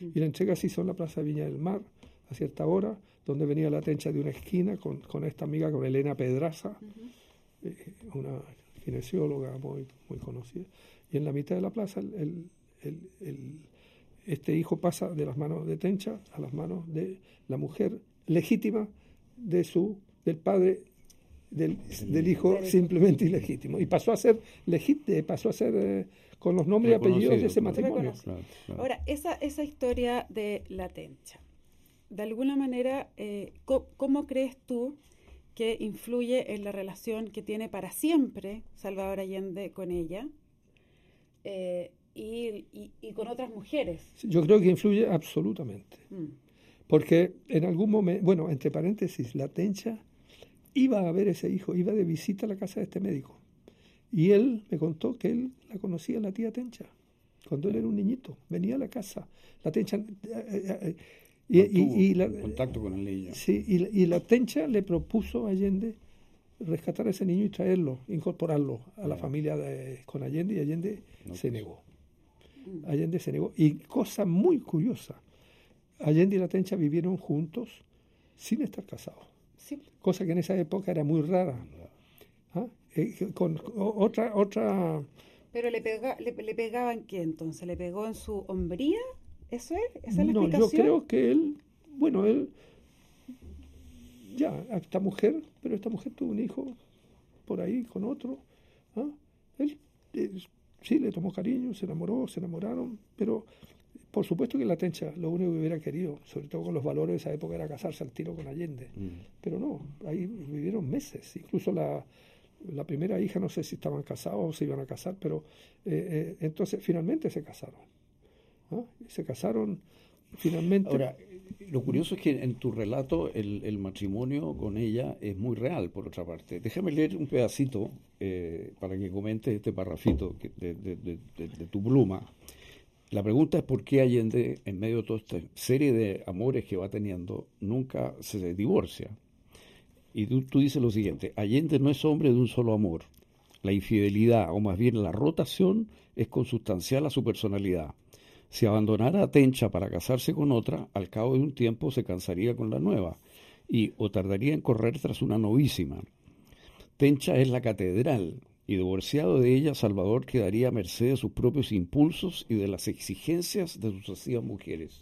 Mm. Y la entrega se hizo en la Plaza Viña del Mar a cierta hora, donde venía la tencha de una esquina con, con esta amiga, con Elena Pedraza, eh, una kinesióloga muy, muy conocida. Y en la mitad de la plaza el, el, este hijo pasa de las manos de Tencha a las manos de la mujer legítima de su del padre del, del hijo simplemente ilegítimo. Y pasó a ser legítimo, pasó a ser eh, con los nombres y apellidos de ese matrimonio. Ahora, esa, esa historia de la tencha, de alguna manera, eh, ¿cómo, crees tú que influye en la relación que tiene para siempre Salvador Allende con ella eh, y, y, con otras mujeres? Yo creo que influye absolutamente. Mm. Porque en algún momento, bueno, entre paréntesis, la tencha iba a ver ese hijo, iba de visita a la casa de este médico. Y él me contó que él la conocía, la tía Tencha, cuando él era un niñito. Venía a la casa. La Tencha. Y, la, contacto con el niño. Sí, y, la Tencha le propuso a Allende rescatar a ese niño y traerlo, incorporarlo a la familia de, con Allende, y Allende se negó. Allende se negó. Y cosa muy curiosa, Allende y la Tencha vivieron juntos sin estar casados cosa que en esa época era muy rara. ¿Ah? Eh, con otra, otra... Pero le, pega, le, pegaban qué entonces, le pegó en su hombría, ¿eso es? ¿Esa es la no, yo creo que él, bueno, él, ya, esta mujer, pero esta mujer tuvo un hijo por ahí con otro. ¿ah? Él, él sí le tomó cariño, se enamoró, se enamoraron, pero por supuesto que la Tencha lo único que hubiera querido, sobre todo con los valores de esa época, era casarse al tiro con Allende. Mm. Pero no, ahí vivieron meses. Incluso la, la, primera hija, no sé si estaban casados o se iban a casar, pero eh, eh, entonces finalmente se casaron. Se casaron finalmente. Ahora, lo curioso es que en tu relato el, matrimonio con ella es muy real, por otra parte. Déjame leer un pedacito eh, para que comentes este parrafito de, de tu pluma. La pregunta es por qué Allende, en medio de toda esta serie de amores que va teniendo, nunca se divorcia. Y tú, dices lo siguiente, Allende no es hombre de un solo amor. La infidelidad, o más bien la rotación, es consustancial a su personalidad. Si abandonara a Tencha para casarse con otra, al cabo de un tiempo se cansaría con la nueva, y o tardaría en correr tras una novísima. Tencha es la catedral, y divorciado de ella, Salvador quedaría a merced de sus propios impulsos y de las exigencias de sus sucesivas mujeres.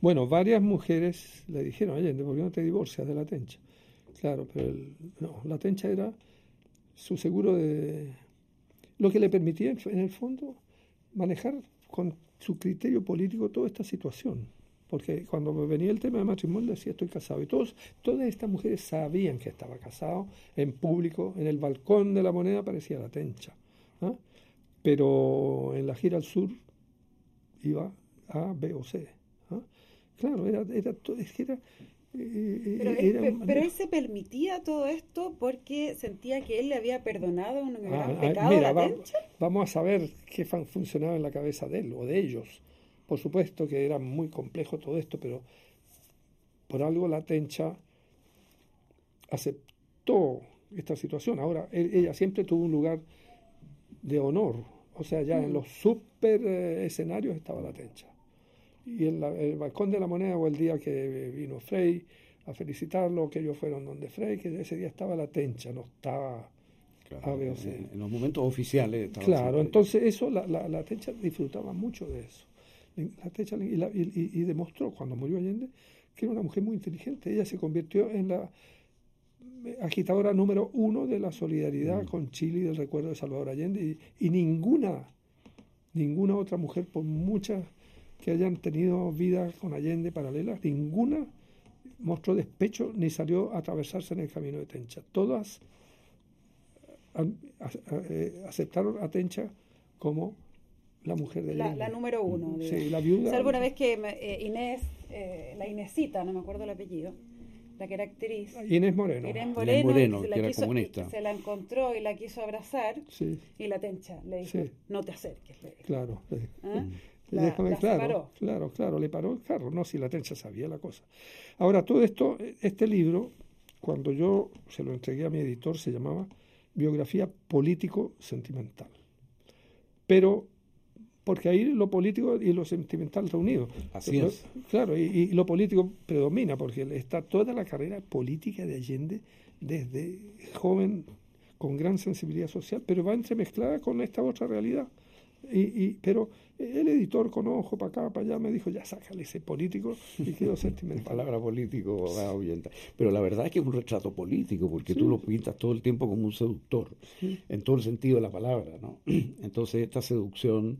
Bueno, varias mujeres le dijeron, oye, ¿por qué no te divorcias de la tencha? Claro, pero no, la tencha era su seguro de... lo que le permitía, en el fondo, manejar con su criterio político toda esta situación. porque cuando me venía el tema de matrimonio decía estoy casado y todos, todas estas mujeres sabían que estaba casado en público, en el balcón de la moneda aparecía la tencha, pero en la gira al sur iba A, B o C. Claro, era, era, es era, pero, pero, él se permitía todo esto porque sentía que él le había perdonado un gran ah, pecado la tencha. Vamos a saber qué funcionaba en la cabeza de él o de ellos. Por supuesto que era muy complejo todo esto, pero por algo la Tencha aceptó esta situación. Ahora, ella siempre tuvo un lugar de honor, o sea, ya en mm. los super eh, escenarios estaba la Tencha. Y en el balcón de la moneda o el día que vino Frey a felicitarlo, que ellos fueron donde Frey, que ese día estaba la Tencha, no estaba En, los momentos oficiales. claro, entonces eso, la, la, la Tencha disfrutaba mucho de eso la y, demostró cuando murió Allende que era una mujer muy inteligente. Ella se convirtió en la agitadora número uno de la solidaridad mm. con Chile y del recuerdo de Salvador Allende y, ninguna, ninguna otra mujer, por muchas que hayan tenido vida con Allende paralelas, ninguna mostró despecho ni salió a atravesarse en el camino de Tencha. Todas eh, aceptaron a Tencha como la mujer de la, la número uno. Sí, la viuda. Salvo una vez que eh, Inés, eh, la Inesita, no me acuerdo el apellido, la que era actriz. Inés Moreno. Inés Moreno, se, la que era comunista. se la encontró y la quiso abrazar y la tencha le dijo, no te acerques. Claro. ¿Ah? La, claro, claro, claro, le paró el carro. No, si la tencha sabía la cosa. Ahora, todo esto, este libro, cuando yo se lo entregué a mi editor, se llamaba Biografía Político-Sentimental. Pero porque ahí lo político y lo sentimental reunidos. Así es. Claro, y, lo político predomina, porque está toda la carrera política de Allende desde joven, con gran sensibilidad social, pero va entremezclada con esta otra realidad. Y, pero el editor con ojo para acá, para allá, me dijo, ya sácale ese político y quedó <laughs> sentimental. palabra político. Pero la verdad es que es un retrato político, porque tú lo pintas todo el tiempo como un seductor, en todo el sentido de la palabra, ¿no? <clears throat> Entonces esta seducción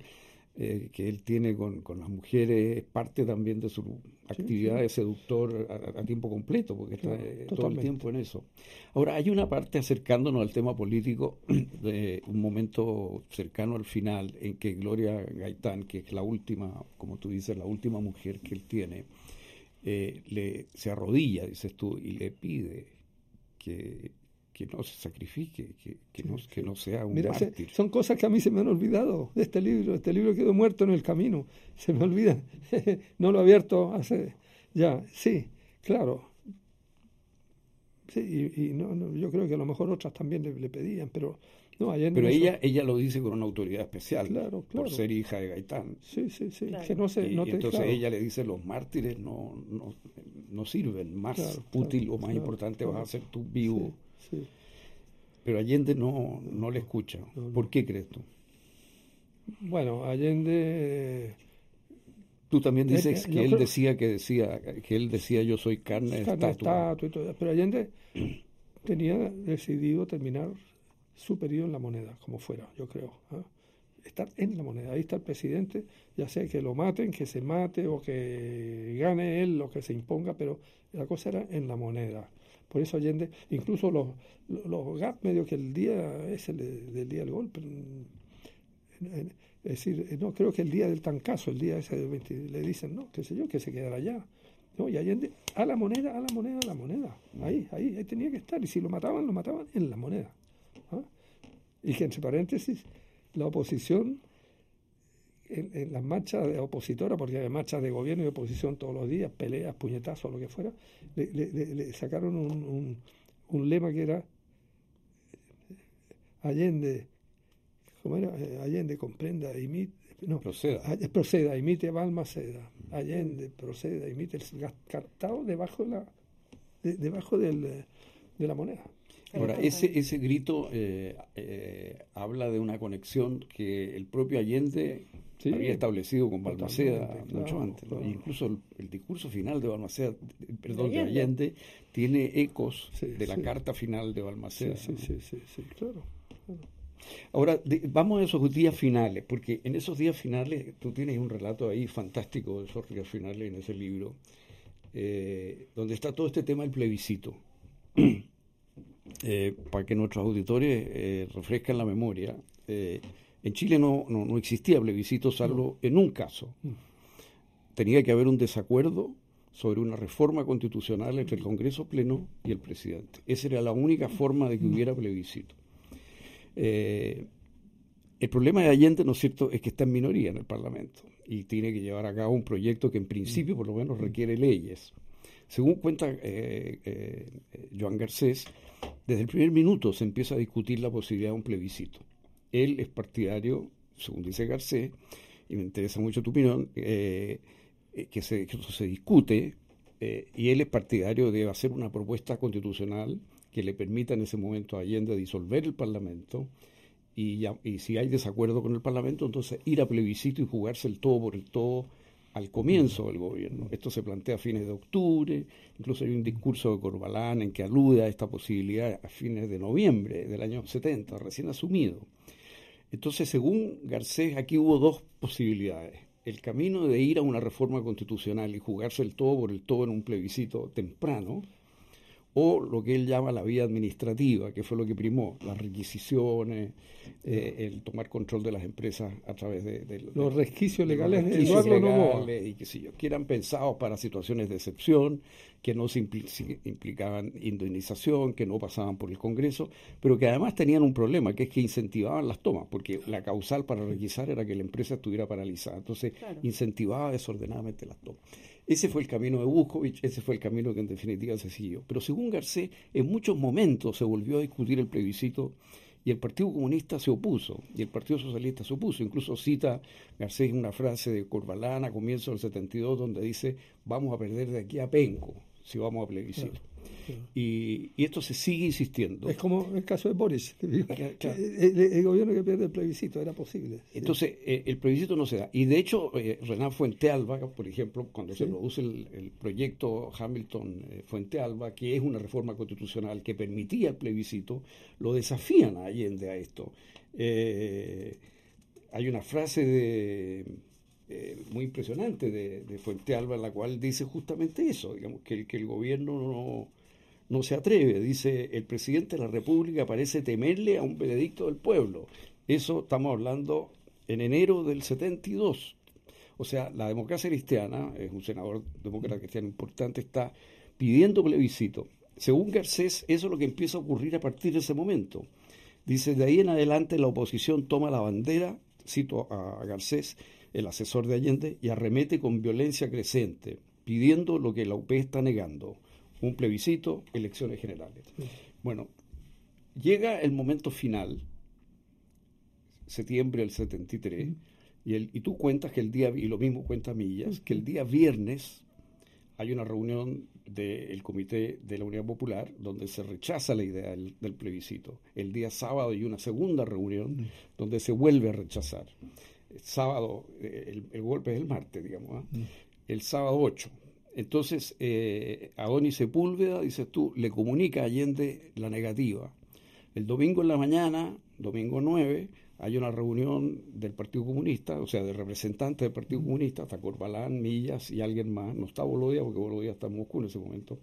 eh, que él tiene con, con, las mujeres es parte también de su actividad de seductor a, tiempo completo, porque está eh, todo el tiempo en eso. Ahora, hay una parte acercándonos al tema político, <clears throat> de un momento cercano al final, en que Gloria Gaitán, que es la última, como tú dices, la última mujer que él tiene, eh, le, se arrodilla, dices tú, y le pide que que no se sacrifique, que, que, no, que no, sea un mártir. son cosas que a mí se me han olvidado de este libro. Este libro quedó muerto en el camino. Se me olvida. <laughs> no lo he abierto hace ya. Sí, claro. Sí, y, no, yo creo que a lo mejor otras también le, pedían, pero no, Pero ella, ella lo dice con una autoridad especial, claro, por ser hija de Gaitán. Sí, sí, sí. Que no se, y, entonces ella le dice, los mártires no, no, no sirven, más útil o más importante vas a ser tú vivo. Pero Allende no, no le escucha. ¿Por qué crees tú? Bueno, Allende... Tú también dices que, él decía que decía que él decía yo soy carne, carne estatua. y todo. Pero Allende <clears throat> tenía decidido terminar su periodo en la moneda, como fuera, yo creo. ¿ah? Estar en la moneda. Ahí está el presidente, ya sea que lo maten, que se mate o que gane él, lo que se imponga, pero la cosa era en la moneda. Por eso Allende, incluso los, los GAP, medio que el día es el del día del golpe. Es decir, no creo que el día del tancazo, el día ese del 20, le dicen, no, qué sé yo, que se quedará allá. No, y Allende, a la moneda, a la moneda, a la moneda. Ahí, ahí, ahí tenía que estar. Y si lo mataban, lo mataban en la moneda. ¿ah? Y que entre paréntesis, la oposición en, las marchas de opositora, porque hay marchas de gobierno y oposición todos los días, peleas, puñetazos, lo que fuera, le, sacaron un, un, lema que era Allende, ¿cómo era? Eh, Allende comprenda, imite, no, proceda. proceda, imite Balmaceda, Allende, proceda, imite el cartado debajo, la, debajo del, de la moneda. Ahora, ese, ese grito eh, eh, habla de una conexión que el propio Allende había establecido con Balmaceda mucho antes. Incluso el, discurso final de Balmaceda, perdón, de Allende, tiene ecos de la carta final de Balmaceda. Sí, sí, sí, sí, claro. Ahora, vamos a esos días finales, porque en esos días finales tú tienes un relato ahí fantástico de esos días finales en ese libro, eh, donde está todo este tema del plebiscito. <clears throat> Eh, para que nuestros auditores eh, refrescan la memoria, en Chile no, no, existía plebiscito salvo en un caso. Tenía que haber un desacuerdo sobre una reforma constitucional entre el Congreso Pleno y el presidente. Esa era la única forma de que hubiera plebiscito. Eh, el problema de Allende, ¿no es cierto?, es que está en minoría en el Parlamento y tiene que llevar a cabo un proyecto que en principio por lo menos requiere leyes. Según cuenta eh, eh, Joan Garcés, desde el primer minuto se empieza a discutir la posibilidad de un plebiscito. Él es partidario, según dice Garcés, y me interesa mucho tu opinión, que, se, que eso se discute, y él es partidario de hacer una propuesta constitucional que le permita en ese momento a Allende disolver el Parlamento y, y si hay desacuerdo con el Parlamento, entonces ir a plebiscito y jugarse el todo por el todo al comienzo del gobierno. Esto se plantea a fines de octubre, incluso hay un discurso de Corbalán en que alude a esta posibilidad a fines de noviembre del año 70, recién asumido. Entonces, según Garcés, aquí hubo dos posibilidades. El camino de ir a una reforma constitucional y jugarse el todo por el todo en un plebiscito temprano, o lo que él llama la vía administrativa, que fue lo que primó, las requisiciones, eh, el tomar control de las empresas a través de, los resquicios legales, de legales y que, si yo, que eran pensados para situaciones de excepción, que no se implicaban indemnización, que no pasaban por el Congreso, pero que además tenían un problema, que es que incentivaban las tomas, porque la causal para requisar era que la empresa estuviera paralizada, entonces incentivaba desordenadamente las tomas. Ese fue el camino de Buscovich, ese fue el camino que en definitiva se siguió. Pero según Garcés, en muchos momentos se volvió a discutir el plebiscito y el Partido Comunista se opuso y el Partido Socialista se opuso. Incluso cita Garcés una frase de Corbalán a comienzo del 72 donde dice vamos a perder de aquí a Penco si vamos a plebiscito. Y, esto se sigue insistiendo. Es como el caso de Boris. el, gobierno que pierde el plebiscito, era posible. Entonces, eh, el plebiscito no se da. Y de hecho, eh, Renan Fuentealba, por ejemplo, cuando se produce el, proyecto Hamilton eh, Fuentealba, que es una reforma constitucional que permitía el plebiscito, lo desafían a Allende a esto. hay una frase de muy impresionante de, de Fuentealba en la cual dice justamente eso, digamos, que, que el gobierno no, no se atreve. Dice, el presidente de la República parece temerle a un veredicto del pueblo. Eso estamos hablando en enero del 72. O sea, la democracia cristiana, es un senador demócrata cristiano importante, está pidiendo plebiscito. Según Garcés, eso es lo que empieza a ocurrir a partir de ese momento. Dice, de ahí en adelante la oposición toma la bandera, cito a Garcés, el asesor de Allende, y arremete con violencia creciente, pidiendo lo que la UP está negando, un plebiscito, elecciones generales. Bueno, llega el momento final, septiembre del 73, y, el, y tú cuentas que el día, y lo mismo cuenta Millas, que el día viernes hay una reunión del Comité de la Unidad Popular donde se rechaza la idea del, plebiscito. El día sábado hay una segunda reunión donde se vuelve a rechazar. El sábado, eh, el, golpe es el martes, digamos. ¿ah? El sábado 8, entonces, eh, Adonis Sepúlveda, dices tú, le comunica a Allende la negativa. El domingo en la mañana, domingo 9, hay una reunión del Partido Comunista, o sea, de representantes del Partido Comunista, hasta Corbalán, Millas y alguien más, no está Bolodia, porque Bolodia está en Moscú en ese momento,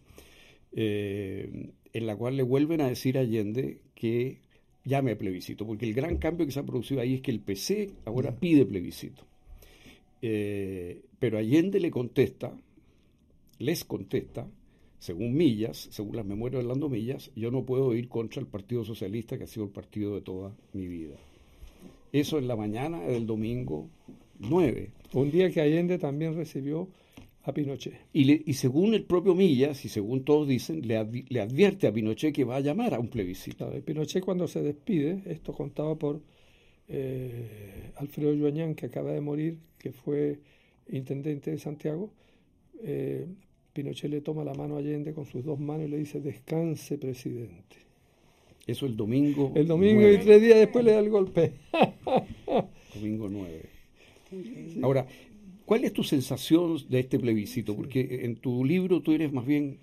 eh, en la cual le vuelven a decir a Allende que llame a plebiscito, porque el gran cambio que se ha producido ahí es que el PC ahora pide plebiscito. Eh, pero Allende le contesta, les contesta, según Millas, según las memorias de Orlando Millas, yo no puedo ir contra el Partido Socialista, que ha sido el partido de toda mi vida. Eso en la mañana del domingo 9. Un día que Allende también recibió a Pinochet. Y, y según el propio Millas, y según todos dicen, le, advierte a Pinochet que va a llamar a un plebiscito. Pinochet cuando se despide, esto contado por eh, Alfredo Yuañán, que acaba de morir, que fue intendente de Santiago, eh, Pinochet le toma la mano a Allende con sus dos manos y le dice, descanse, presidente. Eso el domingo. El domingo y tres días después le da el golpe. <laughs> domingo 9. Ahora, ¿cuál es tu sensación de este plebiscito? Porque en tu libro tú eres más bien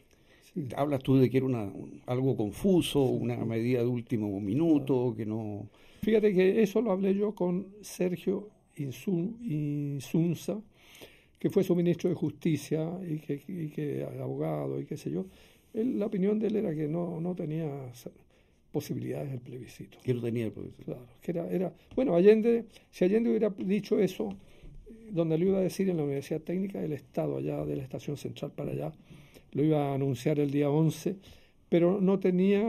Hablas tú de que era una, algo confuso, una medida de último minuto, que no... Fíjate que eso lo hablé yo con Sergio Insunza, que fue su ministro de Justicia y que, y que abogado y qué sé yo. la opinión de él era que no, no tenía posibilidades del plebiscito. Que no tenía el plebiscito. Claro, que era, era... Bueno, Allende, si Allende hubiera dicho eso, donde lo iba a decir en la Universidad Técnica del Estado, allá de la Estación Central para allá, lo iba a anunciar el día 11, pero no tenía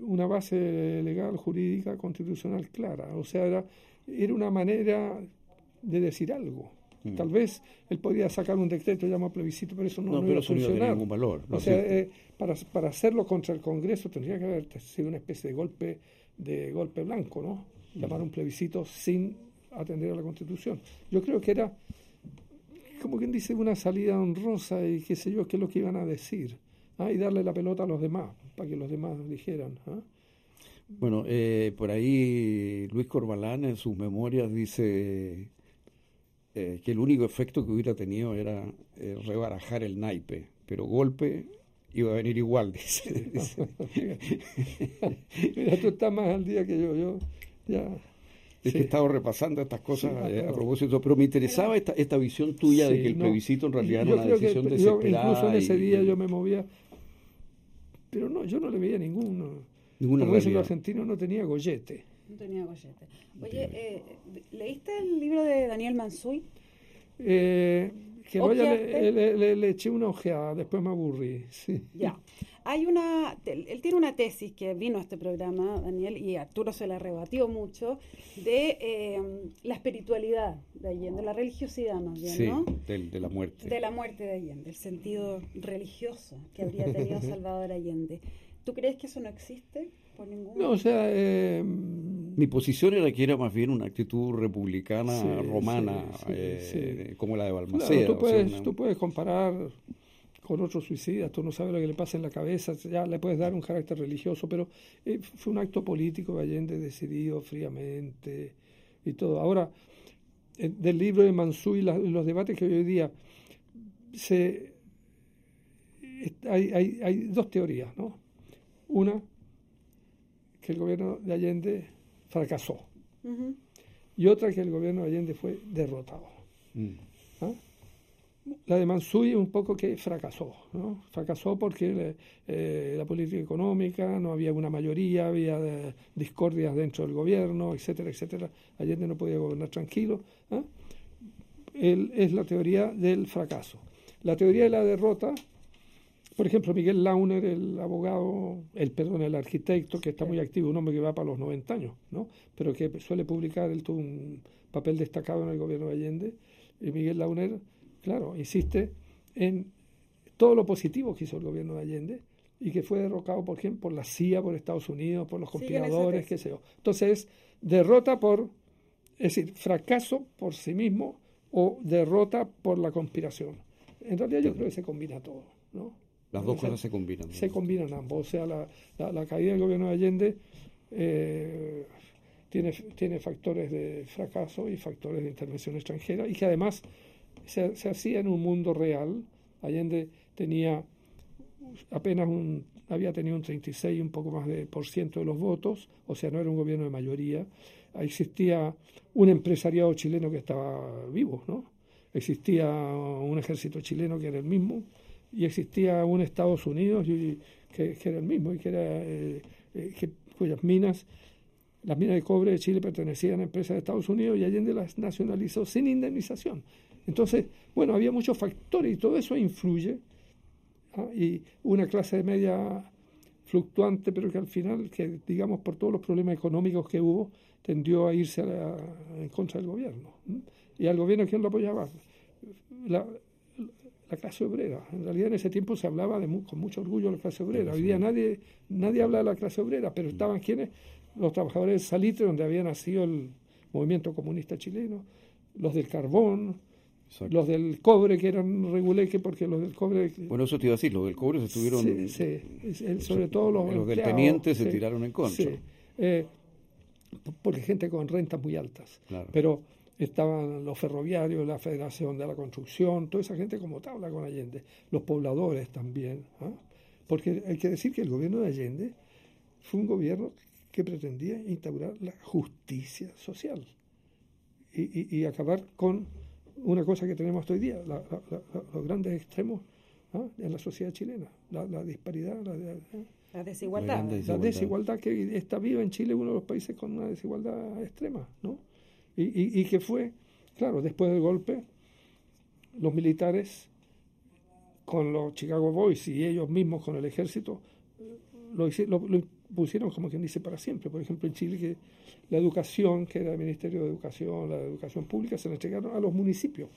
una base legal, jurídica, constitucional clara. O sea, era, era una manera de decir algo. Mm. Tal vez él podía sacar un decreto llamado plebiscito, pero eso no, no, iba a funcionar. ningún valor. o sea, eh, para, para hacerlo contra el Congreso tendría que haber sido una especie de golpe de golpe blanco, ¿no? Llamar un plebiscito sin atender a la Constitución. Yo creo que era como quien dice una salida honrosa y qué sé yo, qué es lo que iban a decir. ¿ah? Y darle la pelota a los demás, para que los demás dijeran. ¿ah? Bueno, eh, por ahí Luis Corbalán en sus memorias dice eh, que el único efecto que hubiera tenido era eh, rebarajar el naipe, pero golpe iba a venir igual, <laughs> dice. <laughs> Mira, tú estás más al día que yo, yo ya es que he estado repasando estas cosas eh, a propósito, pero me interesaba esta, esta visión tuya de que el plebiscito en realidad era una decisión que, desesperada. incluso en ese día yo me movía, pero no, yo no le veía ninguno. Ninguna el argentino no tenía gollete. No tenía gollete. Oye, eh, ¿leíste el libro de Daniel Mansuy? Eh, que vaya, le, le, eché una ojeada, después me aburrí. <laughs> Sí. Ya. Hay una, él tiene una tesis que vino a este programa, Daniel, y Arturo se la rebatió mucho, de eh, la espiritualidad de Allende, la religiosidad más bien, sí, De, la muerte. De la muerte de Allende, el sentido religioso que habría tenido <laughs> Salvador Allende. ¿Tú crees que eso no existe? Por ningún... No, o sea... Eh, Mi posición era que era más bien una actitud republicana romana, eh, como la de Balmaceda. tú, puedes, tú puedes comparar con otro suicida, tú no sabes lo que le pasa en la cabeza, ya le puedes dar un carácter religioso, pero eh, fue un acto político de Allende decidido fríamente y todo. Ahora, eh, del libro de Mansú y los debates que hoy día se, hay, hay, hay, dos teorías, ¿no? Una, que el gobierno de Allende fracasó, y otra, que el gobierno de Allende fue derrotado. Mm. ¿Ah? la de Mansuy un poco que fracasó, ¿no? Fracasó porque eh, la política económica, no había una mayoría, había eh, discordias dentro del gobierno, etcétera, etcétera. Allende no podía gobernar tranquilo. ¿ah? es la teoría del fracaso. La teoría de la derrota, por ejemplo, Miguel Launer, el abogado, el perdón, el arquitecto, que está muy activo, un hombre que va para los 90 años, ¿no? pero que suele publicar él tuvo un papel destacado en el gobierno de Allende, y Miguel Launer claro, insiste en todo lo positivo que hizo el gobierno de Allende y que fue derrocado por quién? Por la CIA, por Estados Unidos, por los conspiradores, qué sé yo. Entonces, derrota por, es decir, fracaso por sí mismo o derrota por la conspiración. En realidad yo creo que se combina todo, ¿no? Las dos cosas se combinan. Se combinan ambos. O sea, la, la, caída del gobierno de Allende eh, tiene, tiene factores de fracaso y factores de intervención extranjera y que además se, hacía en un mundo real. Allende tenía apenas un, había tenido un 36, un poco más de por ciento de los votos, o sea, no era un gobierno de mayoría. Existía un empresariado chileno que estaba vivo, ¿no? Existía un ejército chileno que era el mismo, y existía un Estados Unidos que, era el mismo, y que era eh, eh, cuyas minas, las minas de cobre de Chile pertenecían a empresas de Estados Unidos y Allende las nacionalizó sin indemnización. Entonces, bueno, había muchos factores y todo eso influye. ¿ah? Y una clase media fluctuante, pero que al final, que digamos por todos los problemas económicos que hubo, tendió a irse en contra del gobierno. ¿Y al gobierno quién lo apoyaba? La, clase obrera. En realidad en ese tiempo se hablaba de con mucho orgullo de la clase obrera. Hoy día nadie, nadie habla de la clase obrera, pero estaban quienes, los trabajadores de Salitre, donde había nacido el movimiento comunista chileno, los del carbón, los del cobre, que eran reguleques, porque los del cobre... Bueno, eso te iba a decir, los del cobre se estuvieron... Sí, sobre todo los... Los del teniente se tiraron en contra. Eh, porque gente con rentas muy altas. Pero estaban los ferroviarios, la Federación de la Construcción, toda esa gente como tabla con Allende, los pobladores también. ¿ah? Porque hay que decir que el gobierno de Allende fue un gobierno que pretendía instaurar la justicia social y, acabar con una cosa que tenemos hoy día, los grandes extremos ¿ah? en la sociedad chilena, la, disparidad, la, desigualdad. La desigualdad que está viva en Chile, uno de los países con una desigualdad extrema, ¿no? Y, y, que fue, claro, después del golpe, los militares con los Chicago Boys y ellos mismos con el ejército lo, lo, pusieron como quien dice para siempre. Por ejemplo, en Chile que la educación, que era el Ministerio de Educación, la educación pública, se la entregaron a los municipios.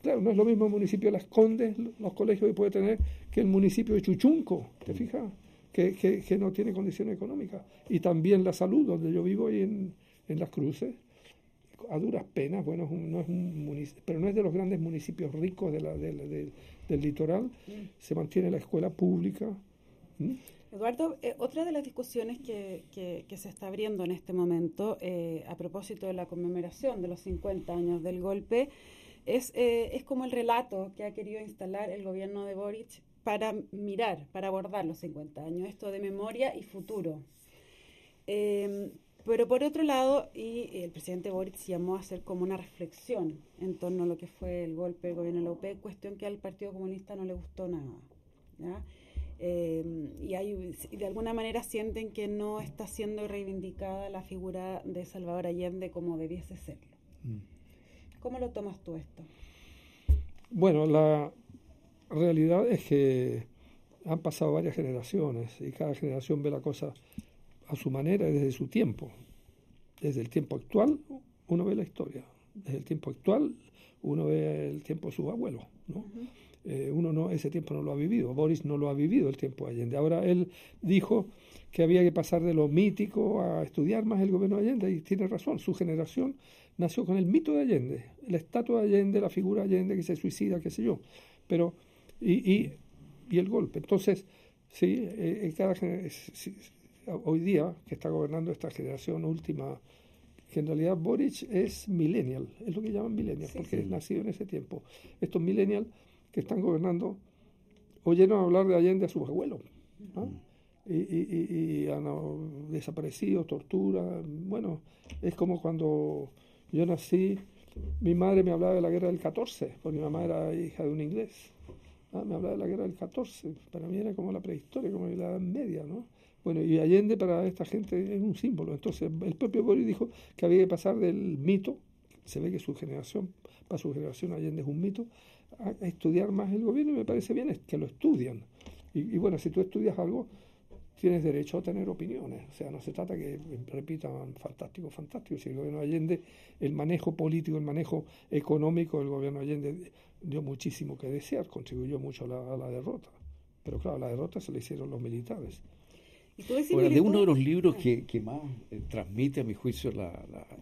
Claro, no es lo mismo el municipio de Las Condes, los colegios que puede tener, que el municipio de Chuchunco, ¿te fijas? Que, que, no tiene condiciones económicas. Y también la salud, donde yo vivo ahí en, en Las Cruces, a duras penas, bueno, no es un pero no es de los grandes municipios ricos de la, del litoral, se mantiene la escuela pública. Eduardo, eh, otra de las discusiones que, que, se está abriendo en este momento, eh, a propósito de la conmemoración de los 50 años del golpe, es, eh, es como el relato que ha querido instalar el gobierno de Boric para mirar, para abordar los 50 años, esto de memoria y futuro. Pero por otro lado, y el presidente Boric llamó a hacer como una reflexión en torno a lo que fue el golpe del gobierno de la UP, cuestión que al Partido Comunista no le gustó nada. Eh, y, hay, de alguna manera sienten que no está siendo reivindicada la figura de Salvador Allende como debiese serlo. Mm. ¿Cómo lo tomas tú esto? Bueno, la realidad es que han pasado varias generaciones y cada generación ve la cosa a su manera desde su tiempo. Desde el tiempo actual uno ve la historia. Desde el tiempo actual uno ve el tiempo de sus abuelos. ¿no? Eh, uno no, ese tiempo no lo ha vivido. Boris no lo ha vivido el tiempo de Allende. Ahora él dijo que había que pasar de lo mítico a estudiar más el gobierno de Allende y tiene razón. Su generación nació con el mito de Allende, la estatua de Allende, la figura de Allende que se suicida, qué sé yo. Pero, y, y, y el golpe. Entonces, sí, eh, cada generación hoy día, que está gobernando esta generación última, que en realidad Boric es millennial, es lo que llaman millennial, porque es nacido en ese tiempo. Estos millennials que están gobernando oyeron hablar de Allende a sus abuelos. Y, y, han desaparecido, tortura. Bueno, es como cuando yo nací, mi madre me hablaba de la guerra del 14, porque mi mamá era hija de un inglés. Me hablaba de la guerra del 14, para mí era como la prehistoria, como la Edad Media, ¿no? Bueno, y Allende para esta gente es un símbolo. Entonces, el propio Boris dijo que había que pasar del mito, se ve que su generación, para su generación Allende es un mito, a, estudiar más el gobierno y me parece bien que lo estudian. Y, bueno, si tú estudias algo, tienes derecho a tener opiniones. O sea, no se trata que repitan fantástico, fantástico. Si el gobierno Allende, el manejo político, el manejo económico del gobierno Allende dio muchísimo que desear, contribuyó mucho a la derrota. Pero claro, la derrota se la hicieron los militares de uno de los libros que, más eh, transmite, a mi juicio,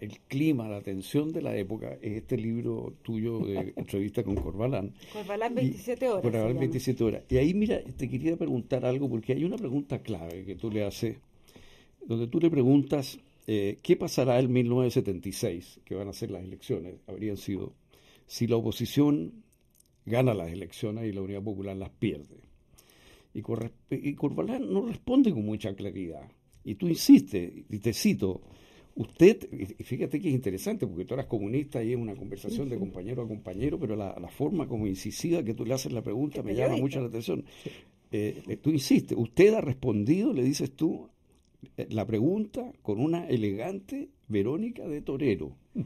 el clima, la tensión de la época, es este libro tuyo de <laughs> entrevista con Corbalán. Corbalán 27 horas. Corbalán 27 horas. Y ahí, mira, te quería preguntar algo, porque hay una pregunta clave que tú le haces, donde tú le preguntas, eh, ¿qué pasará en 1976, que van a ser las elecciones? Habrían sido, si la oposición gana las elecciones y la Unidad Popular las pierde. Y, y Corbalán no responde con mucha claridad. Y tú insistes, y te cito, usted, y fíjate que es interesante, porque tú eras comunista y es una conversación de compañero a compañero, pero la, forma como incisiva que tú le haces la pregunta me llama mucho la atención. Eh, eh, tú insistes, usted ha respondido, le dices tú, eh, la pregunta con una elegante Verónica de Torero. <laughs>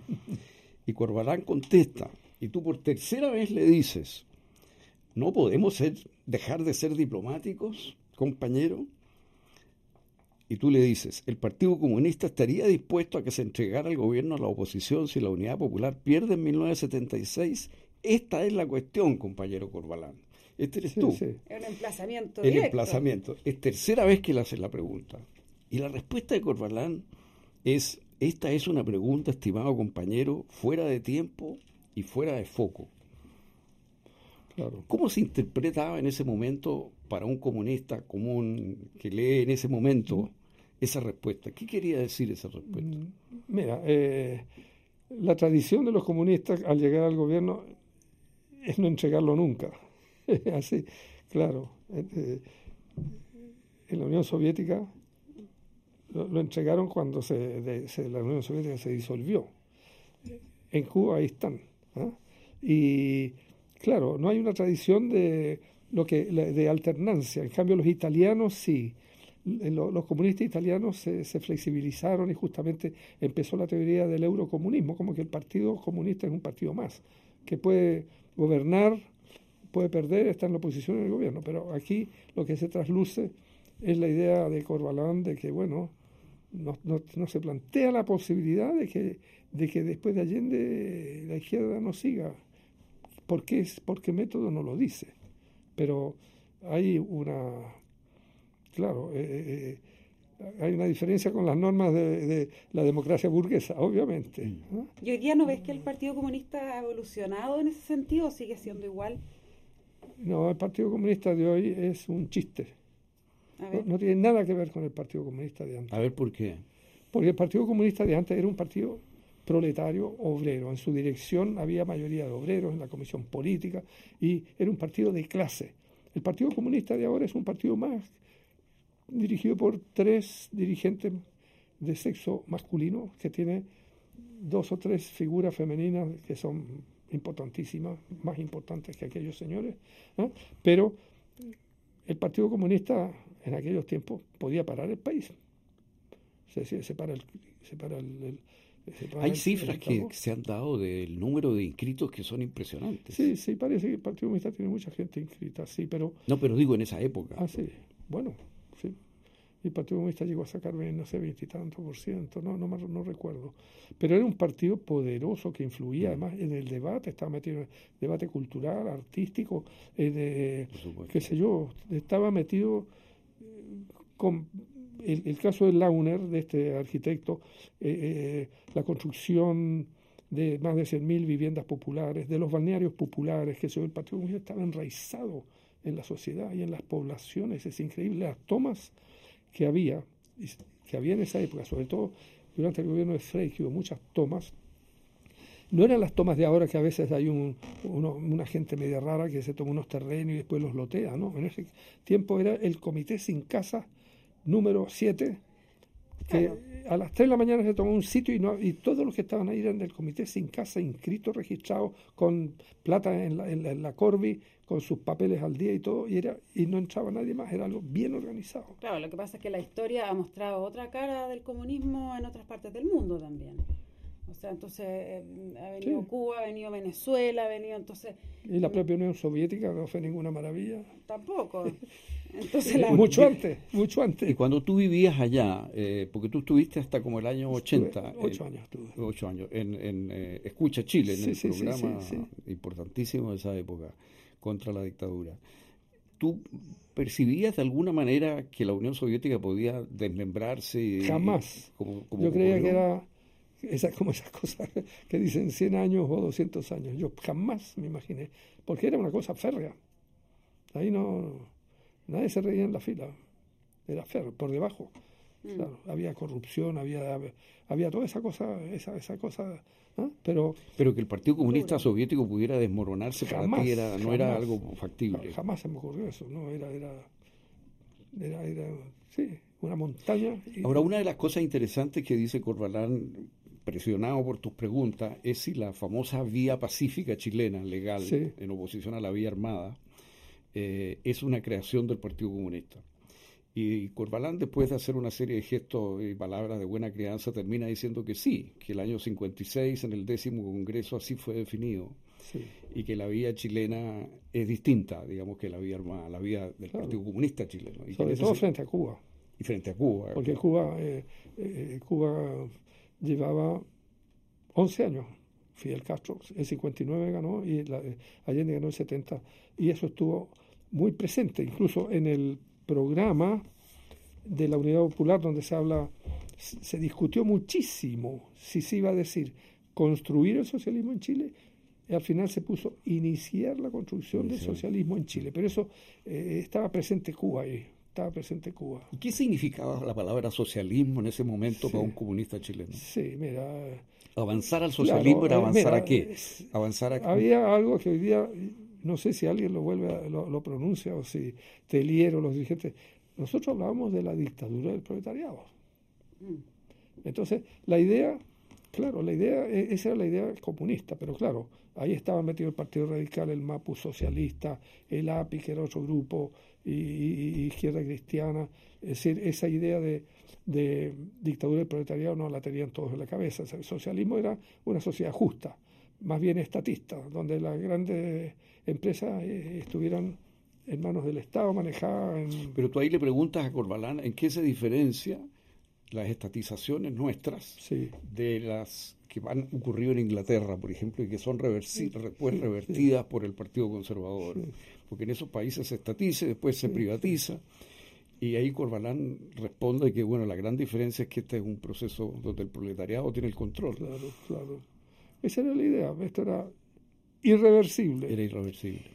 Y Corbalán contesta, y tú por tercera vez le dices, no podemos ser, dejar de ser diplomáticos, compañero. Y tú le dices, el Partido Comunista estaría dispuesto a que se entregara el gobierno a la oposición si la Unidad Popular pierde en 1976. Esta es la cuestión, compañero Corbalán. Este eres tú. Es un emplazamiento. El emplazamiento. Es tercera vez que le haces la pregunta. Y la respuesta de Corbalán es, esta es una pregunta, estimado compañero, fuera de tiempo y fuera de foco. ¿Cómo se interpretaba en ese momento para un comunista común que lee en ese momento esa respuesta? ¿Qué quería decir esa respuesta? Mm, mira, eh, la tradición de los comunistas al llegar al gobierno es no entregarlo nunca. <laughs> Así, claro. Eh, en la Unión Soviética lo, entregaron cuando se, la Unión Soviética se disolvió. En Cuba ahí están. ¿ah? Y claro, no hay una tradición de lo que de alternancia. En cambio, los italianos sí. Los, comunistas italianos se, se, flexibilizaron y justamente empezó la teoría del eurocomunismo, como que el Partido Comunista es un partido más, que puede gobernar, puede perder, está en la oposición en el gobierno. Pero aquí lo que se trasluce es la idea de Corbalán de que, bueno, no, se plantea la posibilidad de que, de que después de Allende la izquierda no siga. ¿Por qué, ¿Por qué método no lo dice? Pero hay una, claro, eh, eh, eh, hay una diferencia con las normas de, la democracia burguesa, obviamente. Mm. ¿Y hoy día no ves que el Partido Comunista ha evolucionado en ese sentido o sigue siendo igual? No, el Partido Comunista de hoy es un chiste. No, tiene nada que ver con el Partido Comunista de antes. A ver, ¿por qué? Porque el Partido Comunista de antes era un partido proletario obrero. En su dirección había mayoría de obreros en la comisión política y era un partido de clase. El Partido Comunista de ahora es un partido más dirigido por tres dirigentes de sexo masculino que tiene dos o tres figuras femeninas que son importantísimas, más importantes que aquellos señores, pero el Partido Comunista en aquellos tiempos podía parar el país. Se, se, para el, Hay cifras que se han dado del número de inscritos que son impresionantes. Sí, sí, parece que el Partido Comunista tiene mucha gente inscrita, sí, pero... No, pero digo en esa época. Ah, sí, bueno, sí. El Partido Comunista llegó a sacar, no sé, veintitantos por ciento, no, no, no recuerdo. Pero era un partido poderoso que influía además en el debate, estaba metido en el debate cultural, artístico, eh, qué sé yo, estaba metido con el, caso de Launer, de este arquitecto, eh, eh, la construcción de más de 100.000 viviendas populares, de los balnearios populares, que el Partido Comunista estaba enraizado en la sociedad y en las poblaciones. Es increíble las tomas que había, que había en esa época, sobre todo durante el gobierno de Frey, que hubo muchas tomas. No eran las tomas de ahora que a veces hay un, una gente media rara que se toma unos terrenos y después los lotea, ¿no? En ese tiempo era el comité sin casa número 7, que a las 3 de la mañana se tomó un sitio y, no, y todos los que estaban ahí eran del comité sin casa, inscritos, registrados, con plata en la, en, la, Corby, con sus papeles al día y todo, y, era, y no entraba nadie más, era algo bien organizado. Claro, lo que pasa es que la historia ha mostrado otra cara del comunismo en otras partes del mundo también. O sea, entonces eh, ha venido Cuba, ha venido Venezuela, ha venido entonces... Y la propia Unión Soviética no fue ninguna maravilla. Tampoco. <laughs> Entonces, mucho antes, mucho antes. Y cuando tú vivías allá, eh, porque tú estuviste hasta como el año 80. ocho años estuve. Ocho años, en, en eh, Escucha Chile, en el programa importantísimo de esa época, contra la dictadura. ¿Tú percibías de alguna manera que la Unión Soviética podía desmembrarse? Jamás. Yo creía que era esa, como esas cosas que dicen 100 años o 200 años. Yo jamás me imaginé, porque era una cosa férrea. Ahí no Nadie se reía en la fila. Era feo, por debajo. Mm. había corrupción, había, había toda esa cosa, esa, esa cosa, pero pero que el Partido Comunista Soviético pudiera desmoronarse jamás, para era, no era algo factible. jamás se me ocurrió eso, no era, era, era, sí, una montaña. Ahora una de las cosas interesantes que dice Corbalán presionado por tus preguntas es si la famosa vía pacífica chilena legal en oposición a la vía armada eh, es una creación del Partido Comunista. Y Corbalán, después de hacer una serie de gestos y palabras de buena crianza, termina diciendo que sí, que el año 56, en el décimo Congreso, así fue definido. Y que la vía chilena es distinta, digamos, que la vía armada, la vía del Partido Comunista chileno. Y Sobre todo frente a Cuba. Y frente a Cuba. Porque Cuba, eh, eh, Cuba llevaba 11 años Fidel Castro, el 59 ganó y la, Allende ganó el 70 y eso estuvo muy presente, incluso en el programa de la Unidad Popular donde se habla, se discutió muchísimo si se iba a decir construir el socialismo en Chile y al final se puso iniciar la construcción del socialismo en Chile, pero eso eh, estaba presente Cuba ahí, estaba presente Cuba. ¿Y qué significaba la palabra socialismo en ese momento para un comunista chileno? Sí, mira. Avanzar al socialismo era eh, avanzar a qué? Avanzar a Había algo que hoy día, no sé si alguien lo vuelve, lo, pronuncia o si Telier o los dirigentes. Nosotros hablábamos de la dictadura del proletariado. Mm. Entonces, la idea, claro, la idea, e, esa era la idea comunista, pero claro, ahí estaba metido el Partido Radical, el MAPU socialista, el API, que era otro grupo, y, izquierda cristiana. Es decir, esa idea de, dictadura del proletariado no la tenían todos en la cabeza. El socialismo era una sociedad justa, más bien estatista, donde las grandes empresas eh, estuvieran en manos del Estado, manejadas Pero tú ahí le preguntas a Corbalán en qué se diferencia las estatizaciones nuestras de las que han ocurrido en Inglaterra, por ejemplo, y que son después revertidas por el Partido Conservador. Porque en esos países se estatiza y después se privatiza. Y ahí Corbalán responde que, bueno, la gran diferencia es que este es un proceso donde el proletariado tiene el control. Claro, claro. Esa era la idea, esto era irreversible. Era irreversible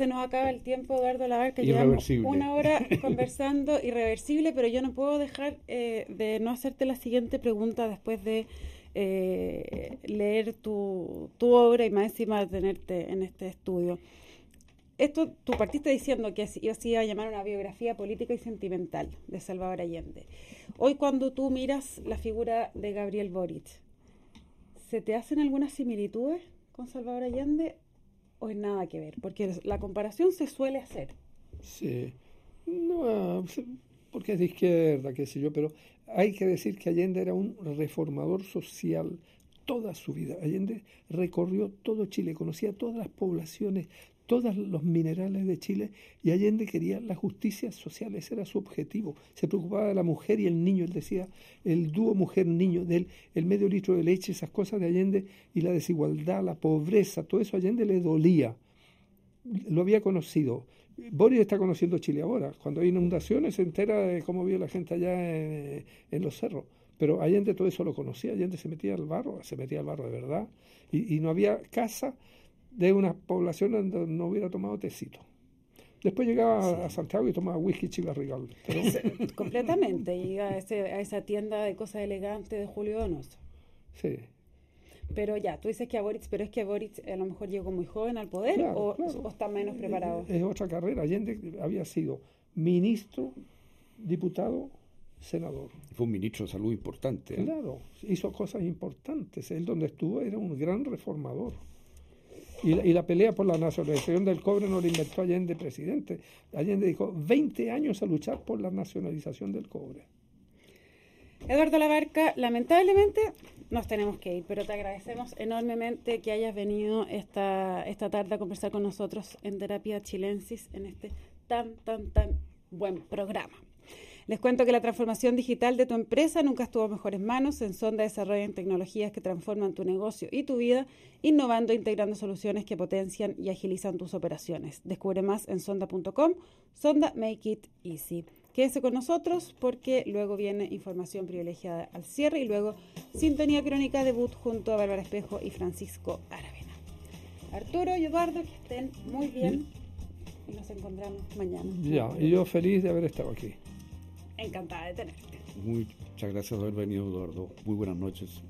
se nos acaba el tiempo, Eduardo que Llevamos una hora <laughs> conversando, irreversible, pero yo no puedo dejar eh, de no hacerte la siguiente pregunta después de eh, leer tu, tu, obra y más encima de tenerte en este estudio. Esto, tú partiste diciendo que yo sí iba a llamar una biografía política y sentimental de Salvador Allende. Hoy cuando tú miras la figura de Gabriel Boric, ¿se te hacen algunas similitudes con Salvador Allende o es nada que ver? Porque la comparación se suele hacer. Sí, no, porque es de izquierda, qué sé yo, pero hay que decir que Allende era un reformador social toda su vida. Allende recorrió todo Chile, conocía todas las poblaciones, todos los minerales de Chile y Allende quería la justicia social, ese era su objetivo. Se preocupaba de la mujer y el niño, él decía el dúo mujer-niño, del el medio litro de leche, esas cosas de Allende y la desigualdad, la pobreza, todo eso Allende le dolía. Lo había conocido. Boris está conociendo Chile ahora. Cuando hay inundaciones se entera de cómo vive la gente allá en, los cerros. Pero Allende todo eso lo conocía. Allende se metía al barro, se metía al barro de verdad. Y no había casa de una población donde no hubiera tomado tecito. Después llegaba a Santiago y tomaba whisky chivarrigal. Pero... <laughs> Completamente, llega a, a, esa tienda de cosas elegantes de Julio Donoso. Sí. Pero ya, tú dices que a Boric, pero es que a Boric a lo mejor llegó muy joven al poder o, está menos preparado. Es, otra carrera. Allende había sido ministro, diputado, senador. Fue un ministro de salud importante. ¿eh? Claro, hizo cosas importantes. Él donde estuvo era un gran reformador. Y la, pelea por la nacionalización del cobre no la inventó Allende presidente. Allende dedicó 20 años a luchar por la nacionalización del cobre. Eduardo Labarca, lamentablemente nos tenemos que ir, pero te agradecemos enormemente que hayas venido esta, esta tarde a conversar con nosotros en Terapia Chilensis en este tan, tan, tan buen programa. Les cuento que la transformación digital de tu empresa nunca estuvo en mejores manos. En Sonda desarrollan tecnologías que transforman tu negocio y tu vida, innovando e integrando soluciones que potencian y agilizan tus operaciones. Descubre más en sonda.com. Sonda Make It Easy. Quédese con nosotros porque luego viene información privilegiada al cierre y luego Sintonía Crónica debut junto a Bárbara Espejo y Francisco Aravena. Arturo y Eduardo, que estén muy bien y nos encontramos mañana. Ya, y yo feliz de haber estado aquí encantada de tenerte. Muchas gracias por haber venido, Eduardo. Muy buenas noches.